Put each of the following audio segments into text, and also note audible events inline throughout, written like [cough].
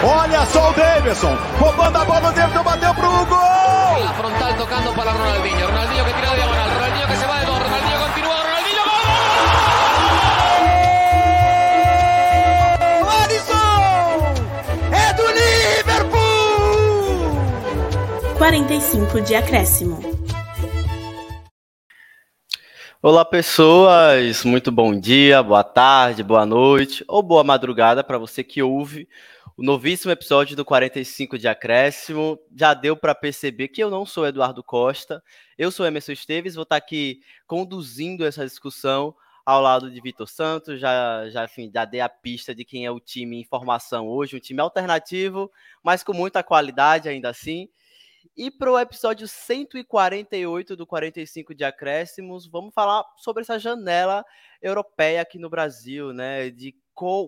Olha só o Davidson, roubando a bola, o Davidson bateu pro gol! La frontal tocando para Ronaldinho, Ronaldinho que tira de diagonal, Ronaldinho que se va de dos, Ronaldinho continúa, Ronaldinho gol! Alisson! É do Liverpool! 45 de acréscimo. Olá, pessoas! Muito bom dia, boa tarde, boa noite ou boa madrugada para você que ouve o novíssimo episódio do 45 de Acréscimo. Já deu para perceber que eu não sou Eduardo Costa, eu sou Emerson Esteves, vou estar aqui conduzindo essa discussão ao lado de Vitor Santos. Já, já, enfim, já dei a pista de quem é o time em formação hoje, um time alternativo, mas com muita qualidade ainda assim. E para o episódio 148 do 45 de Acréscimos, vamos falar sobre essa janela europeia aqui no Brasil, né? De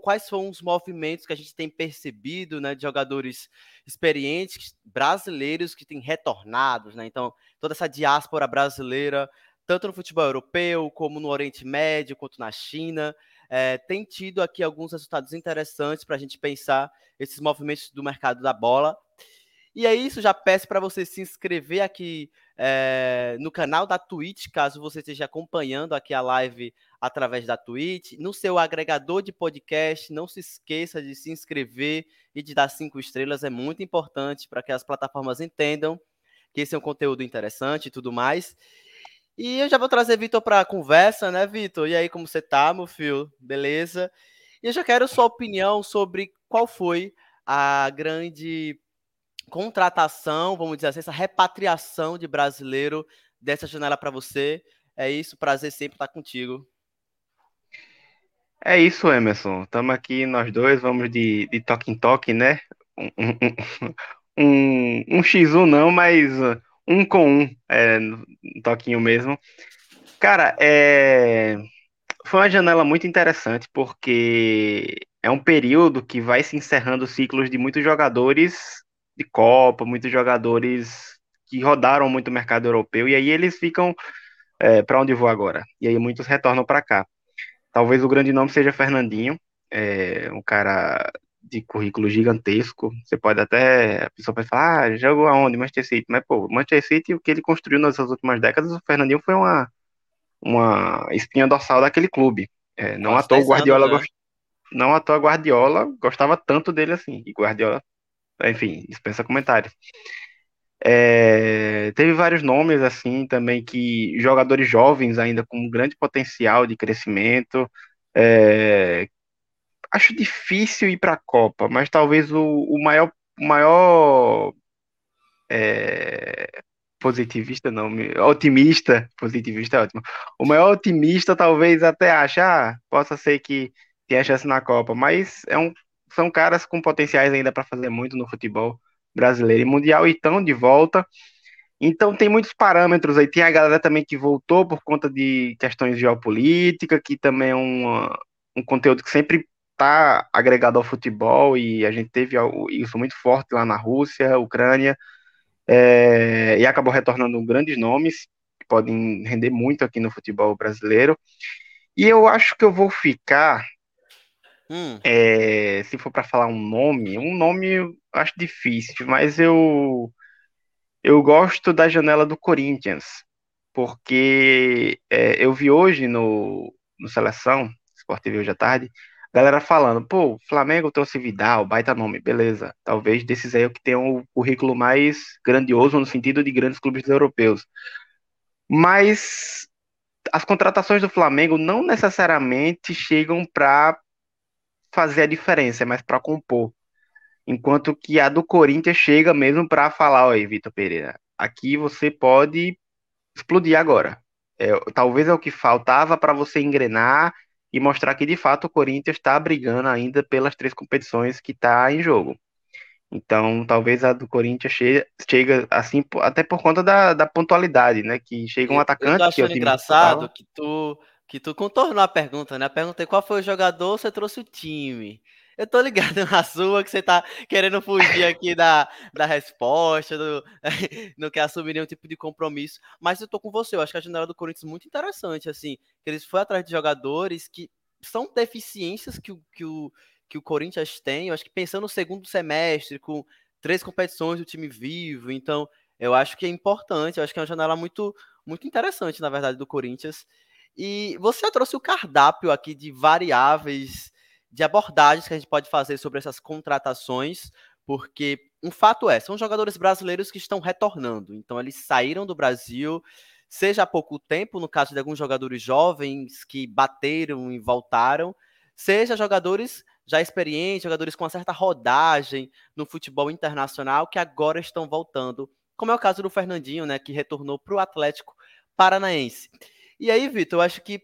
quais são os movimentos que a gente tem percebido, né? De jogadores experientes, brasileiros que têm retornados, né? Então, toda essa diáspora brasileira, tanto no futebol europeu, como no Oriente Médio, quanto na China, é, tem tido aqui alguns resultados interessantes para a gente pensar esses movimentos do mercado da bola. E é isso, já peço para você se inscrever aqui é, no canal da Twitch, caso você esteja acompanhando aqui a live através da Twitch, no seu agregador de podcast, não se esqueça de se inscrever e de dar cinco estrelas, é muito importante para que as plataformas entendam que esse é um conteúdo interessante e tudo mais. E eu já vou trazer Vitor para a conversa, né, Vitor? E aí, como você tá, meu filho? Beleza? E eu já quero sua opinião sobre qual foi a grande contratação, vamos dizer assim, essa repatriação de brasileiro dessa janela para você. É isso, prazer sempre estar contigo. É isso, Emerson. Estamos aqui nós dois, vamos de, de toque em toque, né? Um, um, um, [laughs] um X1 não, mas um com um, é, um toquinho mesmo. Cara, é... foi uma janela muito interessante, porque é um período que vai se encerrando ciclos de muitos jogadores de Copa, muitos jogadores que rodaram muito o mercado europeu, e aí eles ficam é, para onde vou agora? E aí muitos retornam para cá. Talvez o grande nome seja Fernandinho, é, um cara de currículo gigantesco. Você pode até, a pessoa pode falar, ah, jogou aonde? Manchester City. Mas, pô, Manchester City, o que ele construiu nessas últimas décadas, o Fernandinho foi uma, uma espinha dorsal daquele clube. É, não à toa Guardiola anos, gost... não à toa Guardiola gostava tanto dele assim. E Guardiola enfim, dispensa comentários. É, teve vários nomes assim também que jogadores jovens ainda com grande potencial de crescimento. É, acho difícil ir para a Copa, mas talvez o, o maior, maior é, positivista não, otimista, positivista é ótimo. O maior otimista talvez até ache, ah, possa ser que tenha chance na Copa, mas é um são caras com potenciais ainda para fazer muito no futebol brasileiro e mundial e estão de volta. Então tem muitos parâmetros aí. Tem a galera também que voltou por conta de questões de geopolítica, que também é um, um conteúdo que sempre está agregado ao futebol e a gente teve isso muito forte lá na Rússia, Ucrânia, é, e acabou retornando grandes nomes que podem render muito aqui no futebol brasileiro. E eu acho que eu vou ficar Hum. É, se for para falar um nome, um nome eu acho difícil, mas eu eu gosto da janela do Corinthians, porque é, eu vi hoje no, no Seleção, Sport TV hoje à tarde, galera falando, pô, Flamengo trouxe Vidal, baita nome, beleza. Talvez desses aí é o que tem o currículo mais grandioso no sentido de grandes clubes europeus. Mas as contratações do Flamengo não necessariamente chegam para fazer a diferença, é mais para compor. Enquanto que a do Corinthians chega mesmo para falar, oi, Vitor Pereira, aqui você pode explodir agora. É, talvez é o que faltava para você engrenar e mostrar que de fato o Corinthians está brigando ainda pelas três competições que está em jogo. Então, talvez a do Corinthians chega, chega assim, até por conta da, da pontualidade, né? Que chega um atacante. Eu tô achando que é engraçado que tu que tu contornou a pergunta, né? A pergunta é qual foi o jogador, você trouxe o time. Eu tô ligado [laughs] na sua que você tá querendo fugir aqui da, da resposta, do, [laughs] não quer assumir nenhum tipo de compromisso. Mas eu tô com você, eu acho que a janela do Corinthians é muito interessante, assim, que eles foram atrás de jogadores que são deficiências que o, que o, que o Corinthians tem, eu acho que pensando no segundo semestre, com três competições do time vivo, então eu acho que é importante, eu acho que é uma janela muito, muito interessante, na verdade, do Corinthians. E você trouxe o cardápio aqui de variáveis, de abordagens que a gente pode fazer sobre essas contratações, porque um fato é, são jogadores brasileiros que estão retornando, então eles saíram do Brasil, seja há pouco tempo, no caso de alguns jogadores jovens que bateram e voltaram, seja jogadores já experientes, jogadores com uma certa rodagem no futebol internacional que agora estão voltando como é o caso do Fernandinho, né, que retornou para o Atlético Paranaense. E aí, Vitor, eu acho que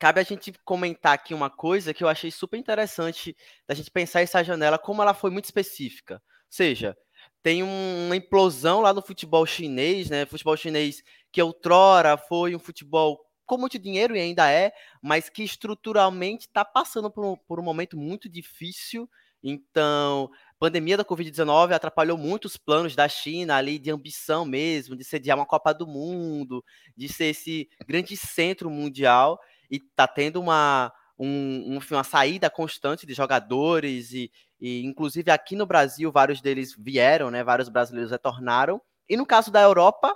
cabe a gente comentar aqui uma coisa que eu achei super interessante da gente pensar essa janela, como ela foi muito específica. Ou seja, tem uma implosão lá no futebol chinês, né? Futebol chinês que outrora foi um futebol com muito dinheiro e ainda é, mas que estruturalmente está passando por um, por um momento muito difícil. Então, pandemia da Covid-19 atrapalhou muito os planos da China ali de ambição mesmo, de sediar uma Copa do Mundo, de ser esse grande centro mundial e tá tendo uma, um, uma saída constante de jogadores e, e, inclusive aqui no Brasil vários deles vieram, né? Vários brasileiros retornaram. E no caso da Europa,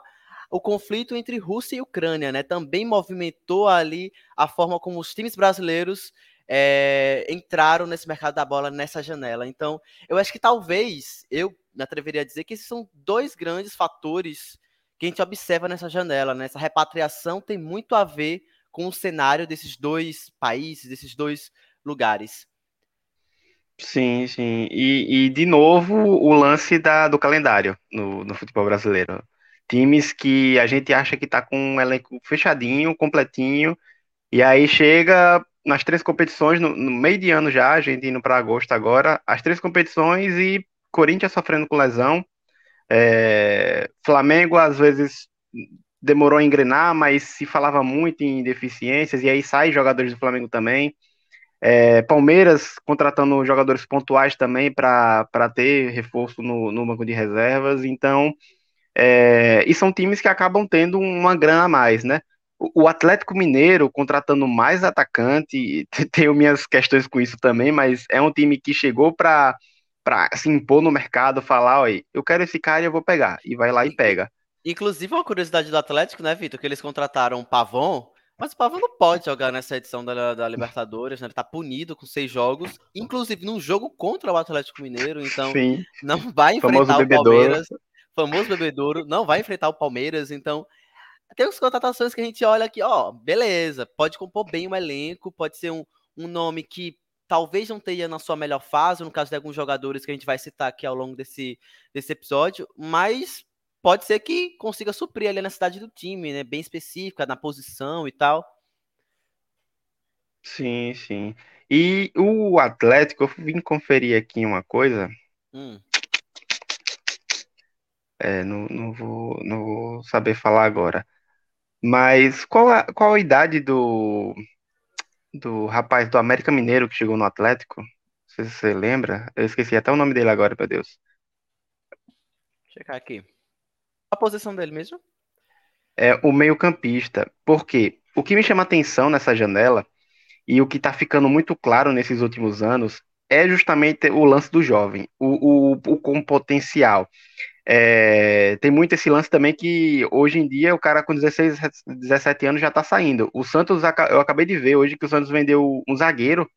o conflito entre Rússia e Ucrânia, né? Também movimentou ali a forma como os times brasileiros é, entraram nesse mercado da bola nessa janela. Então, eu acho que talvez eu me atreveria a dizer que esses são dois grandes fatores que a gente observa nessa janela. Né? Essa repatriação tem muito a ver com o cenário desses dois países, desses dois lugares. Sim, sim. E, e de novo, o lance da, do calendário no, no futebol brasileiro. Times que a gente acha que está com um elenco fechadinho, completinho, e aí chega nas três competições, no, no, meio de ano já, a gente indo para agosto agora, as três competições e Corinthians sofrendo com lesão. É, Flamengo às vezes demorou a engrenar, mas se falava muito em deficiências, e aí sai jogadores do Flamengo também. É, Palmeiras contratando jogadores pontuais também para ter reforço no, no banco de reservas. Então, é, e são times que acabam tendo uma grana a mais, né? O Atlético Mineiro contratando mais atacante, [laughs] tenho minhas questões com isso também, mas é um time que chegou para para se impor no mercado, falar, olha, eu quero esse cara e eu vou pegar, e vai lá e pega. Inclusive, uma curiosidade do Atlético, né, Vitor, que eles contrataram o Pavon, mas o Pavon não pode jogar nessa edição da, da Libertadores, né? Ele tá punido com seis jogos, inclusive num jogo contra o Atlético Mineiro, então Sim. não vai enfrentar o Palmeiras. Famoso bebedouro, não vai enfrentar o Palmeiras, então tem as contratações que a gente olha aqui, ó, beleza, pode compor bem o elenco, pode ser um, um nome que talvez não tenha na sua melhor fase, no caso de alguns jogadores que a gente vai citar aqui ao longo desse, desse episódio, mas pode ser que consiga suprir ali na cidade do time, né, bem específica, na posição e tal. Sim, sim. E o Atlético, eu vim conferir aqui uma coisa. Hum. É, não, não, vou, não vou saber falar agora. Mas qual a, qual a idade do, do rapaz do América Mineiro que chegou no Atlético? Não sei se você lembra. Eu esqueci até o nome dele agora, meu Deus. Checar aqui. A posição dele mesmo? É o meio-campista. Porque o que me chama atenção nessa janela e o que está ficando muito claro nesses últimos anos é justamente o lance do jovem, o, o, o com potencial. É, tem muito esse lance também que hoje em dia o cara com 16, 17 anos já tá saindo. O Santos, eu acabei de ver hoje que o Santos vendeu um zagueiro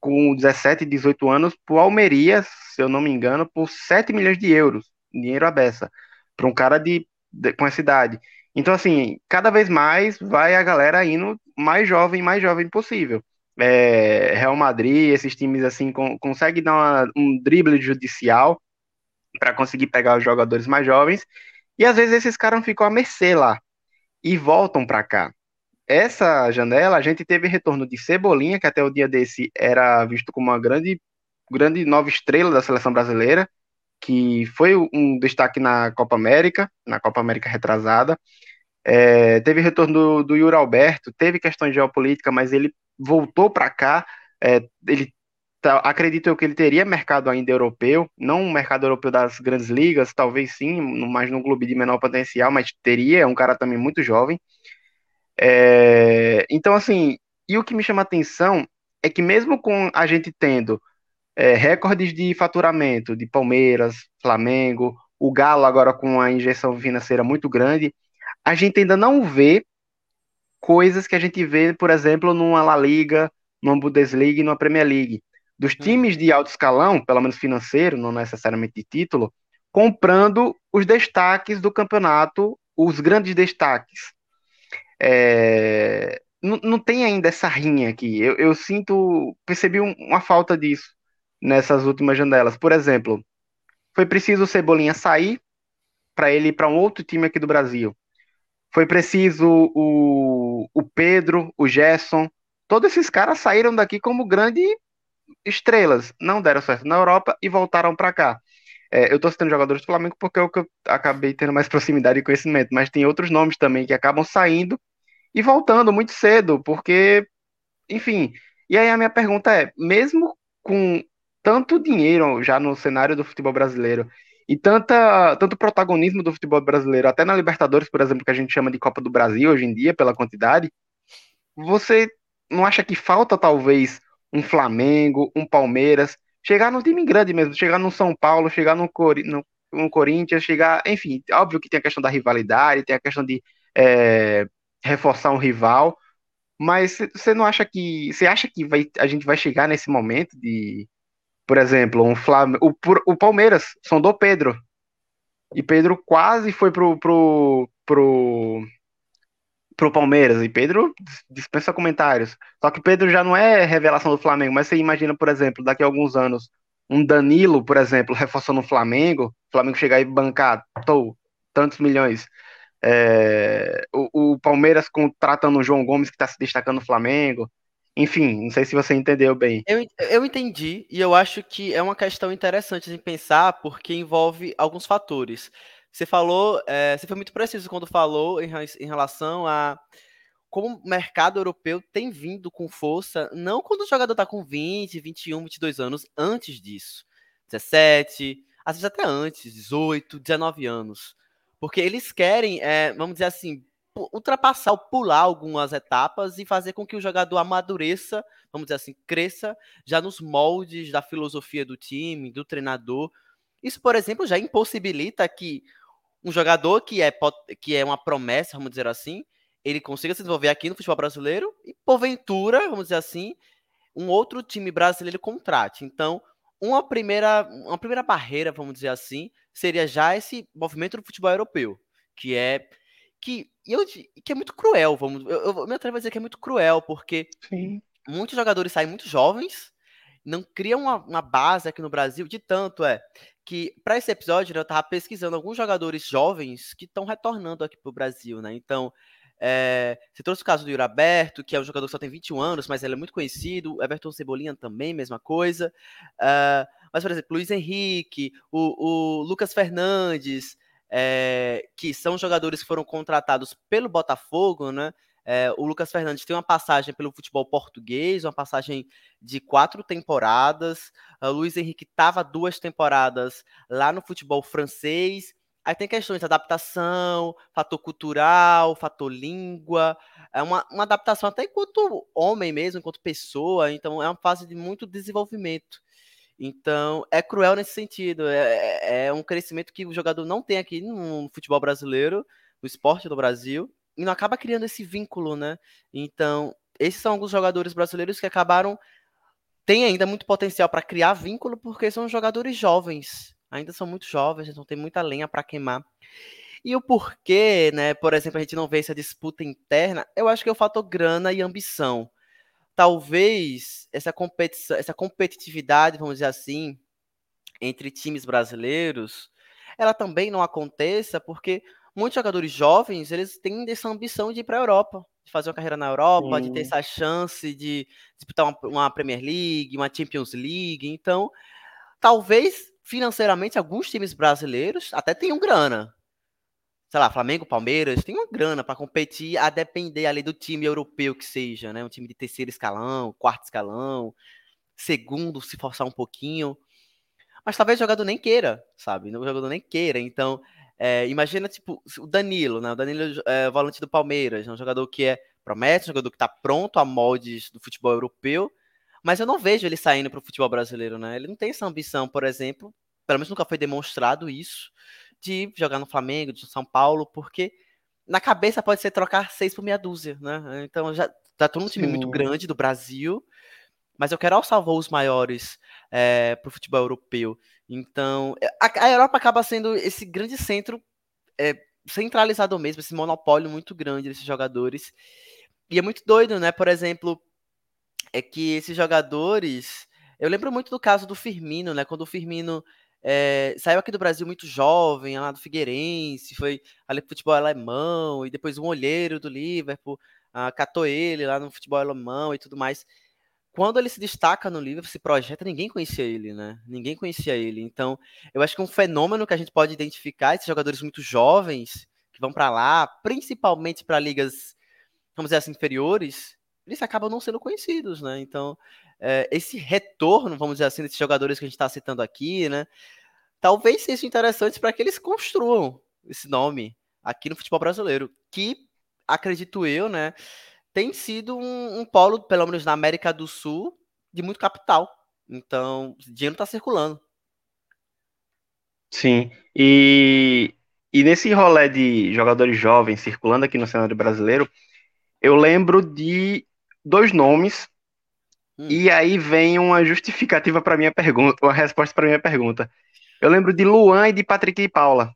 com 17, 18 anos pro Almeria, se eu não me engano, por 7 milhões de euros, dinheiro à beça, para um cara de, de, com essa idade. Então, assim, cada vez mais vai a galera indo mais jovem, mais jovem possível. É, Real Madrid, esses times assim, consegue dar uma, um drible judicial para conseguir pegar os jogadores mais jovens. E às vezes esses caras ficam à mercê lá e voltam para cá. Essa janela a gente teve retorno de Cebolinha, que até o dia desse era visto como uma grande, grande nova estrela da seleção brasileira, que foi um destaque na Copa América, na Copa América retrasada. É, teve retorno do, do Yuri Alberto, teve questões geopolítica, mas ele voltou para cá. É, ele acredito eu que ele teria mercado ainda europeu, não um mercado europeu das grandes ligas, talvez sim, mas num clube de menor potencial, mas teria, é um cara também muito jovem. É, então, assim, e o que me chama atenção é que mesmo com a gente tendo é, recordes de faturamento de Palmeiras, Flamengo, o Galo agora com a injeção financeira muito grande, a gente ainda não vê coisas que a gente vê, por exemplo, numa La Liga, numa Bundesliga e numa Premier League. Dos hum. times de alto escalão, pelo menos financeiro, não necessariamente de título, comprando os destaques do campeonato, os grandes destaques. É... Não, não, tem ainda essa rinha aqui. Eu, eu sinto, percebi um, uma falta disso nessas últimas janelas. Por exemplo, foi preciso o Cebolinha sair para ele ir para um outro time aqui do Brasil. Foi preciso o, o Pedro, o Gerson, todos esses caras saíram daqui como grandes estrelas. Não deram certo na Europa e voltaram para cá. É, eu estou citando jogadores do Flamengo porque é o que eu acabei tendo mais [laughs] proximidade e conhecimento, mas tem outros nomes também que acabam saindo e voltando muito cedo, porque, enfim. E aí a minha pergunta é: mesmo com tanto dinheiro já no cenário do futebol brasileiro e tanta, tanto protagonismo do futebol brasileiro, até na Libertadores, por exemplo, que a gente chama de Copa do Brasil hoje em dia, pela quantidade, você não acha que falta talvez um Flamengo, um Palmeiras, chegar num time grande mesmo, chegar no São Paulo, chegar no, Cori no, no Corinthians, chegar, enfim, óbvio que tem a questão da rivalidade, tem a questão de é, reforçar um rival, mas você não acha que, você acha que vai, a gente vai chegar nesse momento de por exemplo, um Flam... o, o Palmeiras sondou Pedro. E Pedro quase foi pro, pro, pro, pro Palmeiras. E Pedro dispensa comentários. Só que Pedro já não é revelação do Flamengo. Mas você imagina, por exemplo, daqui a alguns anos, um Danilo, por exemplo, [laughs] reforçando o Flamengo. Flamengo chegar e bancar tô, tantos milhões. É, o, o, Palmeiras contratando o João Gomes, que está se destacando no Flamengo. Enfim, não sei se você entendeu bem. Eu, eu entendi, e eu acho que é uma questão interessante de pensar, porque envolve alguns fatores. Você falou, é, você foi muito preciso quando falou em, em relação a como o mercado europeu tem vindo com força, não quando o jogador está com 20, 21, 22 anos, antes disso. 17, às vezes até antes, 18, 19 anos. Porque eles querem, é, vamos dizer assim, ultrapassar ou pular algumas etapas e fazer com que o jogador amadureça, vamos dizer assim, cresça já nos moldes da filosofia do time, do treinador. Isso, por exemplo, já impossibilita que um jogador que é, que é uma promessa, vamos dizer assim, ele consiga se desenvolver aqui no futebol brasileiro e, porventura, vamos dizer assim, um outro time brasileiro contrate. Então, uma primeira, uma primeira barreira, vamos dizer assim, seria já esse movimento do futebol europeu, que é que, eu, que é muito cruel, vamos. Eu, eu me atrevo a dizer que é muito cruel, porque Sim. muitos jogadores saem muito jovens, não criam uma, uma, base aqui no Brasil, de tanto é que, para esse episódio, né, eu estava pesquisando alguns jogadores jovens que estão retornando aqui para o Brasil, né? Então, é, você trouxe o caso do Yuri que é um jogador que só tem 21 anos, mas ele é muito conhecido. Everton Cebolinha também, mesma coisa. Uh, mas, por exemplo, Luiz Henrique, o, o Lucas Fernandes, é, que são jogadores que foram contratados pelo Botafogo, né? É, o Lucas Fernandes tem uma passagem pelo futebol português, uma passagem de quatro temporadas. O Luiz Henrique estava duas temporadas lá no futebol francês. Aí tem questões de adaptação, fator cultural, fator língua, é uma, uma adaptação até enquanto homem mesmo, enquanto pessoa. Então é uma fase de muito desenvolvimento. Então, é cruel nesse sentido. É, é, é, um crescimento que o jogador não tem aqui no futebol brasileiro, no esporte do Brasil, não acaba criando esse vínculo, né? Então, esses são alguns jogadores brasileiros que acabaram. Tem ainda muito potencial para criar vínculo, porque são jogadores jovens. Ainda são muito jovens, então tem muita lenha para queimar. E o porquê, né? Por exemplo, a gente não vê essa disputa interna, eu acho que é o fator grana e ambição talvez essa competição, essa competitividade, vamos dizer assim, entre times brasileiros, ela também não aconteça porque muitos jogadores jovens, eles têm essa ambição de ir para a Europa, de fazer uma carreira na Europa, Sim. de ter essa chance de disputar uma, uma Premier League, uma Champions League. Então, talvez financeiramente alguns times brasileiros até tenham grana, sei lá, Flamengo, Palmeiras, tem uma grana para competir a depender ali do time europeu que seja, né? Um time de terceiro escalão, quarto escalão, segundo, se forçar um pouquinho. Mas talvez o jogador nem queira, sabe? O jogador nem queira. Então, é, imagina, tipo, o Danilo, né? O Danilo é volante do Palmeiras, é um jogador que é promete, um jogador que está pronto a moldes do futebol europeu, mas eu não vejo ele saindo para o futebol brasileiro, né? Ele não tem essa ambição, por exemplo, pelo menos nunca foi demonstrado isso, de jogar no Flamengo, de São Paulo, porque na cabeça pode ser trocar seis por meia dúzia, né? Então já tá todo um time Sim. muito grande do Brasil, mas eu quero alçar voos maiores é, para o futebol europeu. Então, é, a, a, Europa acaba sendo esse grande centro é, centralizado mesmo, esse monopólio muito grande desses jogadores. E é muito doido, né? Por exemplo, é que esses jogadores. Eu lembro muito do caso do Firmino, né? Quando o Firmino é, saiu aqui do Brasil muito jovem, lá do Figueirense, foi ali pro futebol alemão, e depois um olheiro do Liverpool ah, catou ele lá no futebol alemão e tudo mais quando ele se destaca no livro, se projeta, ninguém conhecia ele, né? Ninguém conhecia ele. Então, eu acho que um fenômeno que a gente pode identificar esses jogadores muito jovens que vão para lá, principalmente para ligas, vamos dizer assim, inferiores, eles acabam não sendo conhecidos, né? Então, é, esse retorno, vamos dizer assim, desses jogadores que a gente está citando aqui, né? Talvez seja interessante para que eles construam esse nome aqui no futebol brasileiro, que acredito eu, né? Tem sido um, um, polo, pelo menos na América do Sul, de muito capital. Então, dinheiro está circulando. Sim, e, e nesse rolê de jogadores jovens circulando aqui no cenário brasileiro, eu lembro de dois nomes, hum. e aí vem uma justificativa para minha pergunta, uma resposta para minha pergunta. Eu lembro de Luan e de Patrick e Paula.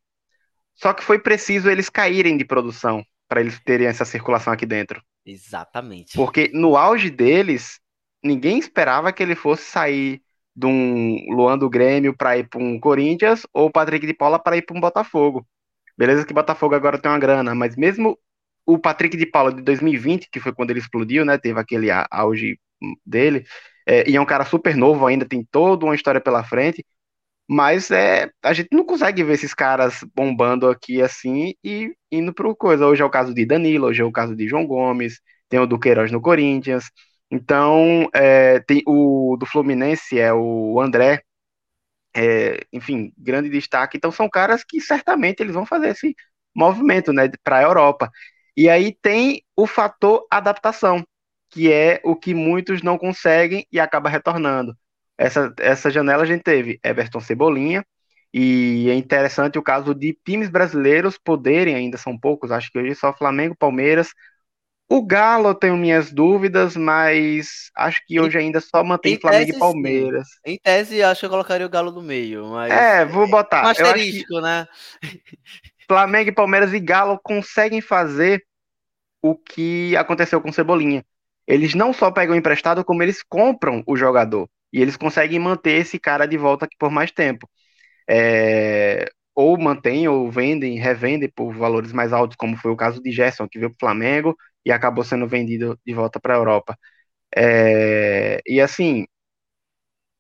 Só que foi preciso eles caírem de produção para eles terem essa circulação aqui dentro. Exatamente. Porque no auge deles, ninguém esperava que ele fosse sair de um Luan do Grêmio para ir para um Corinthians ou o Patrick de Paula para ir para um Botafogo. Beleza que Botafogo agora tem uma grana, mas mesmo o Patrick de Paula de 2020, que foi quando ele explodiu, né, teve aquele auge dele, é, e é um cara super novo ainda, tem toda uma história pela frente, mas é, a gente não consegue ver esses caras bombando aqui assim e indo para coisa. Hoje é o caso de Danilo, hoje é o caso de João Gomes, tem o Duqueiroz no Corinthians. Então, é, tem o do Fluminense é o André, é, enfim, grande destaque. Então, são caras que certamente eles vão fazer esse movimento né, para a Europa. E aí tem o fator adaptação, que é o que muitos não conseguem e acaba retornando. Essa, essa janela a gente teve Everton Cebolinha, e é interessante o caso de times brasileiros poderem, ainda são poucos, acho que hoje só Flamengo, Palmeiras. O Galo eu tenho minhas dúvidas, mas acho que hoje ainda só mantém Flamengo tese, e Palmeiras. Sim. Em tese, acho que eu colocaria o Galo no meio. Mas... É, vou botar. Um asterisco, que... né? [laughs] Flamengo, Palmeiras e Galo conseguem fazer o que aconteceu com Cebolinha. Eles não só pegam emprestado, como eles compram o jogador. E eles conseguem manter esse cara de volta aqui por mais tempo. É, ou mantêm, ou vendem, revendem por valores mais altos, como foi o caso de Gerson, que veio para o Flamengo e acabou sendo vendido de volta para a Europa. É, e assim,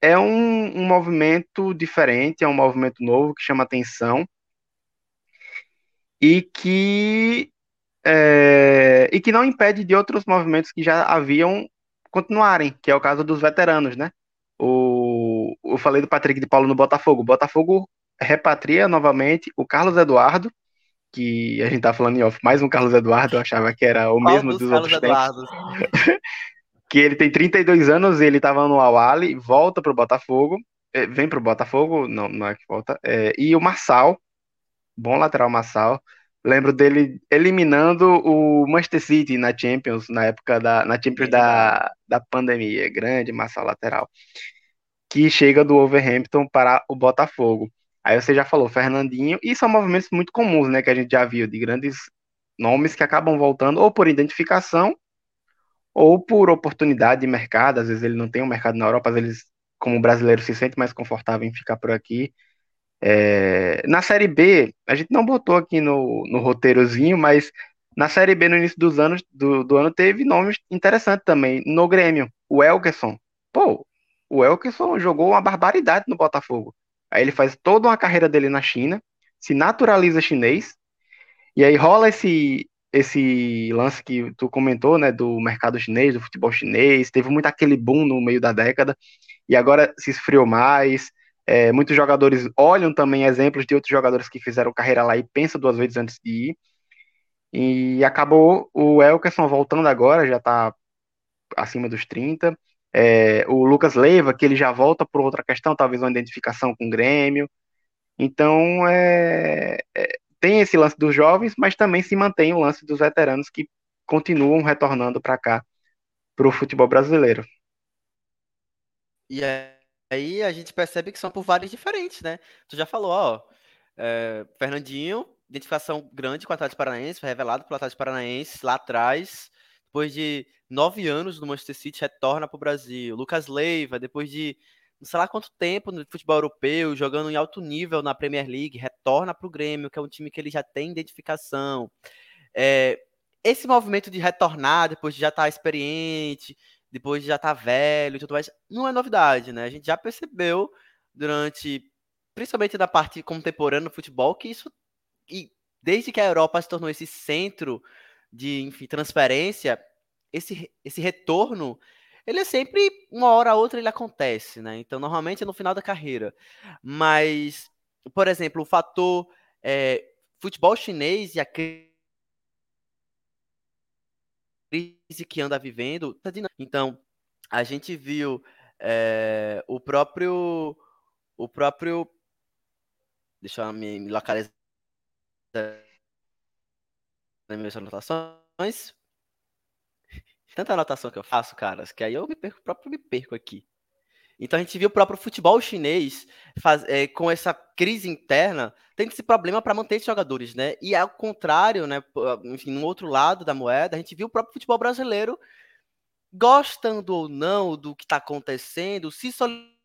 é um, um, movimento diferente, é um movimento novo que chama atenção e que, é, e que não impede de outros movimentos que já haviam continuarem, que é o caso dos veteranos, né? O, eu falei do Patrick de Paulo no Botafogo. O Botafogo repatria novamente o Carlos Eduardo, que a gente tá falando em off, mais um Carlos Eduardo, eu achava que era o Qual mesmo dos, dos outros Eduardo? [laughs] que ele tem 32 anos, ele tava no Awali, volta pro Botafogo, é, vem pro Botafogo, não, não é que volta, é, e o Marçal, bom lateral Marçal, lembro dele eliminando o Manchester City na Champions, na época da na Champions da, da pandemia, grande Marçal lateral que chega do Overhampton para o Botafogo. Aí você já falou Fernandinho, e são movimentos muito comuns, né, que a gente já viu, de grandes nomes que acabam voltando ou por identificação ou por oportunidade de mercado. Às vezes ele não tem um mercado na Europa, às vezes, como brasileiro, se sente mais confortável em ficar por aqui. É... Na Série B, a gente não botou aqui no, no roteirozinho, mas na Série B, no início dos anos, do, do ano, teve nomes interessantes também. No Grêmio, o Elkerson. Pô, o Elkerson jogou uma barbaridade no Botafogo. Aí ele faz toda uma carreira dele na China, se naturaliza chinês, e aí rola esse esse lance que tu comentou, né, do mercado chinês, do futebol chinês, teve muito aquele boom no meio da década, e agora se esfriou mais, é, muitos jogadores olham também exemplos de outros jogadores que fizeram carreira lá e pensam duas vezes antes de ir, e acabou o Elkerson voltando agora, já tá acima dos 30, É, o Lucas Leiva, que ele já volta por outra questão, talvez uma identificação com o Grêmio. Então, é, é, tem esse lance dos jovens, mas também se mantém o lance dos veteranos que continuam retornando para cá, para o futebol brasileiro. E aí a gente percebe que são por vários diferentes, né? Tu já falou, ó, é, Fernandinho, identificação grande com o Atlético Paranaense, foi revelado pelo Atlético Paranaense lá atrás, depois de nove anos no Manchester City, retorna para o Brasil. Lucas Leiva, depois de não sei lá quanto tempo no futebol europeu, jogando em alto nível na Premier League, retorna para o Grêmio, que é um time que ele já tem identificação. É, esse movimento de retornar depois de já estar tá experiente, depois de já tá velho e tudo mais, não é novidade, né? A gente já percebeu durante, principalmente na parte contemporânea do futebol, que isso, e desde que a Europa se tornou esse centro de enfim, transferência, esse, esse retorno, ele é sempre, uma hora ou outra, ele acontece, né? Então, normalmente é no final da carreira. Mas, por exemplo, o fator é, futebol chinês e a que anda vivendo. Tá então, a gente viu é, o próprio. O próprio. Deixa eu me, me localizar nas minhas anotações. Tanta anotação que eu faço, caras, que aí eu me perco, próprio me perco aqui. Então a gente viu o próprio futebol chinês faz, é, com essa crise interna tendo esse problema para manter esses jogadores, né? E ao contrário, né? Enfim, no outro lado da moeda, a gente viu o próprio futebol brasileiro gostando ou não do que está acontecendo, se solidificando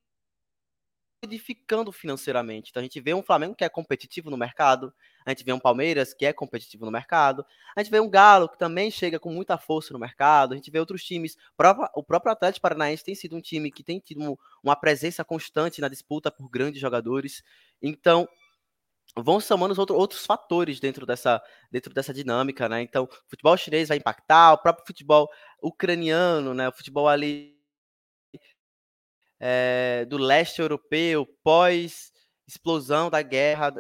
solidificando financeiramente. Então a gente vê um Flamengo que é competitivo no mercado, a gente vê um Palmeiras que é competitivo no mercado, a gente vê um Galo que também chega com muita força no mercado, a gente vê outros times. O próprio Atlético Paranaense tem sido um time que tem tido uma presença constante na disputa por grandes jogadores. Então, vão somando os outros, outros fatores dentro dessa, dentro dessa dinâmica, né? Então, o futebol chinês vai impactar, o próprio futebol ucraniano, né? O futebol ali é, do leste europeu, pós explosão da guerra,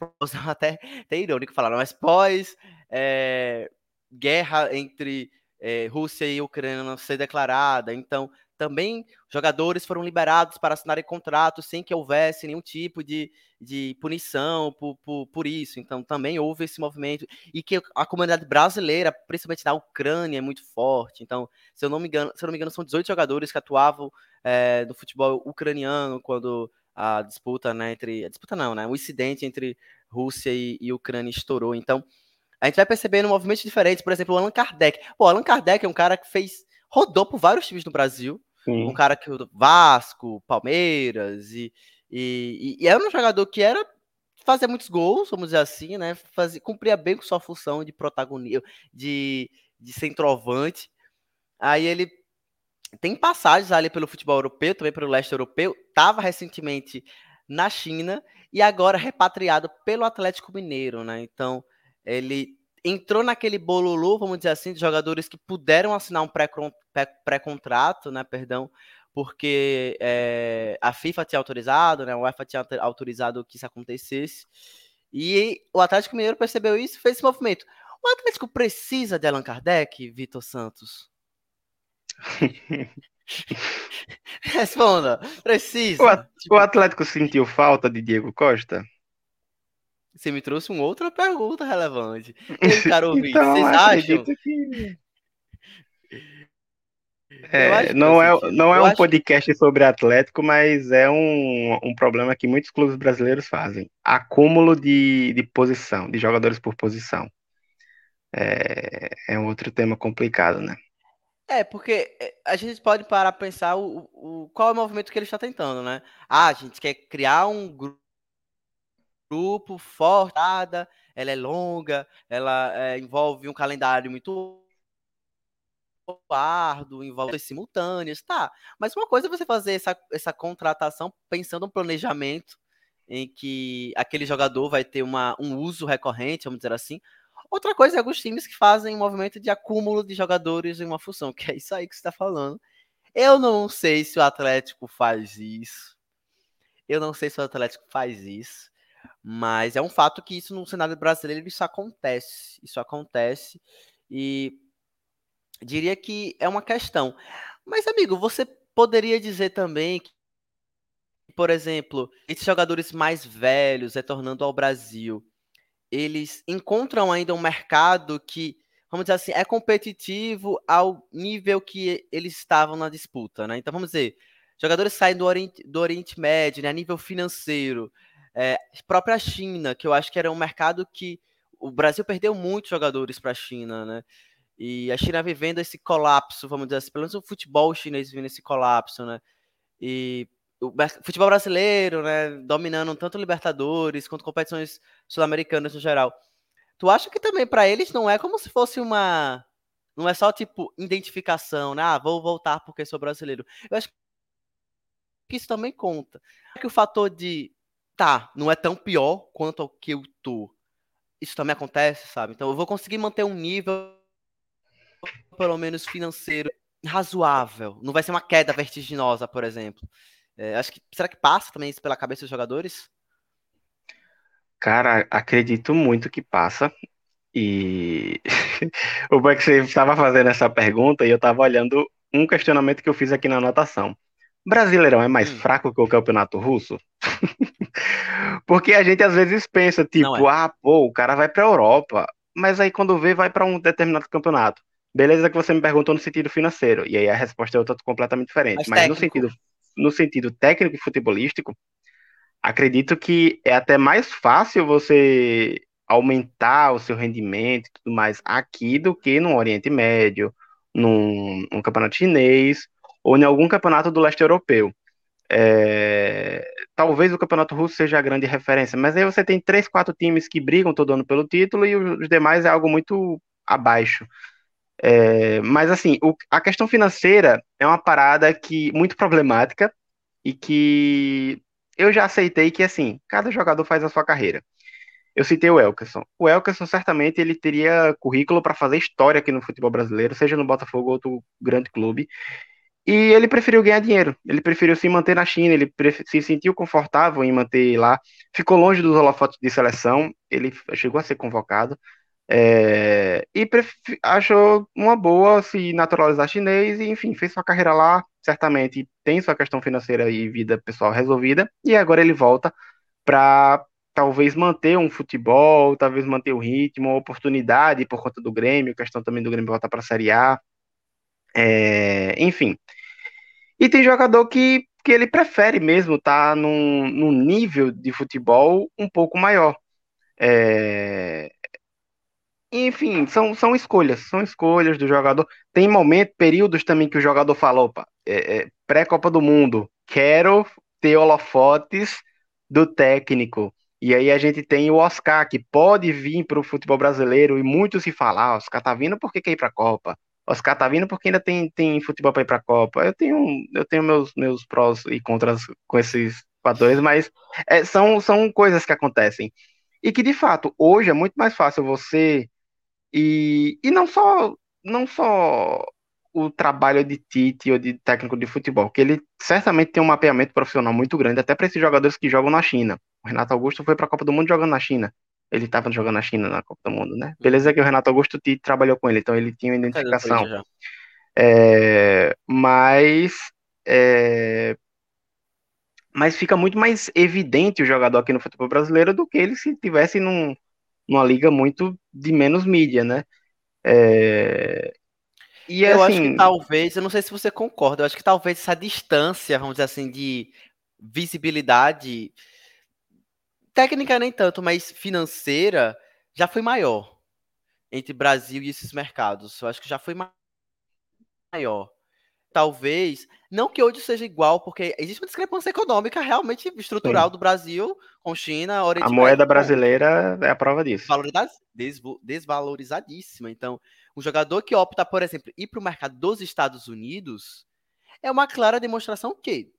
explosão [laughs] até, até irônico falar, mas pós é, guerra entre é, Rússia e Ucrânia ser declarada, então também jogadores foram liberados para assinarem contratos sem que houvesse nenhum tipo de, de punição por, por, por, isso. Então também houve esse movimento. E que a comunidade brasileira, principalmente na Ucrânia, é muito forte. Então, se eu não me engano, se eu não me engano, são 18 jogadores que atuavam é, no futebol ucraniano quando a disputa, né, entre. A disputa não, né? O incidente entre Rússia e, e Ucrânia estourou. Então, a gente vai percebendo movimentos diferentes. Por exemplo, o Allan Kardec. Pô, Allan Kardec é um cara que fez. Rodou por vários times no Brasil Sim. Um cara que Vasco, Palmeiras, e, e, e, era um jogador que era fazia muitos gols, vamos dizer assim, né? Fazia, cumpria bem com sua função de protagonista, de, de centroavante. Aí ele tem passagens ali pelo futebol europeu, também pelo leste europeu, estava recentemente na China e agora repatriado pelo Atlético Mineiro, né? Então ele entrou naquele bololô, vamos dizer assim, de jogadores que puderam assinar um pré-contrato, né, perdão, porque é, a FIFA tinha autorizado, né, o UEFA tinha autorizado que isso acontecesse, e o Atlético Mineiro percebeu isso e fez esse movimento. O Atlético precisa de Allan Kardec, Vitor Santos? [laughs] Responda, precisa. O Atlético sentiu falta de Diego Costa? Você me trouxe uma outra pergunta relevante. E aí, caro ouvinte, então, vocês acham? Que... É, não é, não é um acho... podcast sobre Atlético, mas é um, um problema que muitos clubes brasileiros fazem. Acúmulo de, de posição, de jogadores por posição. É, é um outro tema complicado, né? É, porque é, a gente pode parar para pensar o, o, qual é o movimento que ele está tentando, né? Ah, a gente quer criar um grupo grupo, forte, ela é longa, ela é, envolve um calendário muito árduo, envolve simultâneos, tá. Mas uma coisa é você fazer essa, essa contratação pensando no planejamento em que aquele jogador vai ter uma, um uso recorrente, vamos dizer assim. Outra coisa é alguns times que fazem um movimento de acúmulo de jogadores em uma função, que é isso aí que você está falando. Eu não sei se o Atlético faz isso. Eu não sei se o Atlético faz isso. Mas é um fato que isso no cenário brasileiro isso acontece. Isso acontece. E diria que é uma questão. Mas, amigo, você poderia dizer também que, por exemplo, esses jogadores mais velhos retornando ao Brasil, eles encontram ainda um mercado que, vamos dizer assim, é competitivo ao nível que eles estavam na disputa, né? Então, vamos dizer, jogadores saem do Oriente, do Oriente Médio, né, a nível financeiro, é, própria China, que eu acho que era um mercado que o Brasil perdeu muitos jogadores para a China, né? E a China vivendo esse colapso, vamos dizer assim, pelo menos o futebol chinês vivendo esse colapso, né? E o futebol brasileiro, né, dominando tanto Libertadores quanto competições sul-americanas no geral. Tu acha que também para eles não é como se fosse uma não é só tipo identificação, né? Ah, vou voltar porque sou brasileiro. Eu acho que isso também conta. Que o fator de tá, não é tão pior quanto o que eu tô. Isso também acontece, sabe? Então eu vou conseguir manter um nível pelo menos financeiro razoável. Não vai ser uma queda vertiginosa, por exemplo. É, acho que será que passa também isso pela cabeça dos jogadores? Cara, acredito muito que passa. E [laughs] o que você estava fazendo essa pergunta e eu estava olhando um questionamento que eu fiz aqui na anotação. Brasileirão é mais hum. fraco que o campeonato russo? [laughs] Porque a gente às vezes pensa, tipo, é. ah, pô, o cara vai para a Europa, mas aí quando vê, vai para um determinado campeonato. Beleza que você me perguntou no sentido financeiro, e aí a resposta é outra completamente diferente. Mas, mas no sentido no sentido técnico e futebolístico, acredito que é até mais fácil você aumentar o seu rendimento e tudo mais aqui do que no Oriente Médio, num, num campeonato chinês ou em algum campeonato do leste europeu. É, talvez o campeonato russo seja a grande referência, mas aí você tem três, quatro times que brigam todo ano pelo título e os demais é algo muito abaixo. É, mas assim, o, a questão financeira é uma parada que muito problemática e que eu já aceitei que assim, cada jogador faz a sua carreira. Eu citei o Elkerson. O Elkerson certamente ele teria currículo para fazer história aqui no futebol brasileiro, seja no Botafogo ou outro grande clube. E ele preferiu ganhar dinheiro. Ele preferiu se manter na China, ele se sentiu confortável em manter lá. Ficou longe dos holofotes de seleção, ele chegou a ser convocado, é, e achou uma boa se naturalizar chinês e, enfim, fez sua carreira lá, certamente tem sua questão financeira e vida pessoal resolvida, e agora ele volta para talvez manter um futebol, talvez manter o ritmo, oportunidade por conta do Grêmio, questão também do Grêmio voltar para a Série A, é, enfim. E tem jogador que, que ele prefere mesmo estar tá num, num nível de futebol um pouco maior. É, enfim, são, são escolhas, são escolhas do jogador. Tem momentos, períodos também que o jogador fala, opa, é, é, pré-Copa do Mundo, quero ter holofotes do técnico. E aí a gente tem o Oscar, que pode vir para o futebol brasileiro, e muito se fala, ah, Oscar tá vindo porque quer ir para a Copa. Oscar tá vindo porque ainda tem, tem futebol para ir para a Copa. Eu tenho, eu tenho meus, meus prós e contras com esses fatores, mas é, são, são coisas que acontecem. E que, de fato, hoje é muito mais fácil você e, e não só não só o trabalho de Tite ou de técnico de futebol, que ele certamente tem um mapeamento profissional muito grande, até para esses jogadores que jogam na China. O Renato Augusto foi para a Copa do Mundo jogando na China. Ele estava jogando na China na Copa do Mundo, né? Beleza que o Renato Augusto Tite trabalhou com ele, então ele tinha uma identificação. É, mas é, mas fica muito mais evidente o jogador aqui no futebol brasileiro do que ele se tivesse num, numa liga muito de menos mídia, né? É... E eu assim... acho que talvez, eu não sei se você concorda, eu acho que talvez essa distância, vamos dizer assim, de visibilidade, técnica nem tanto, mas financeira, já foi maior entre Brasil e esses mercados. Eu acho que já foi maior talvez, não que hoje seja igual, porque existe uma discrepância econômica realmente estrutural Sim. do Brasil com China, Oriente A moeda Médio, brasileira é a prova disso. Desvalorizadíssima. Então, um jogador que opta, por exemplo, ir para o mercado dos Estados Unidos é uma clara demonstração que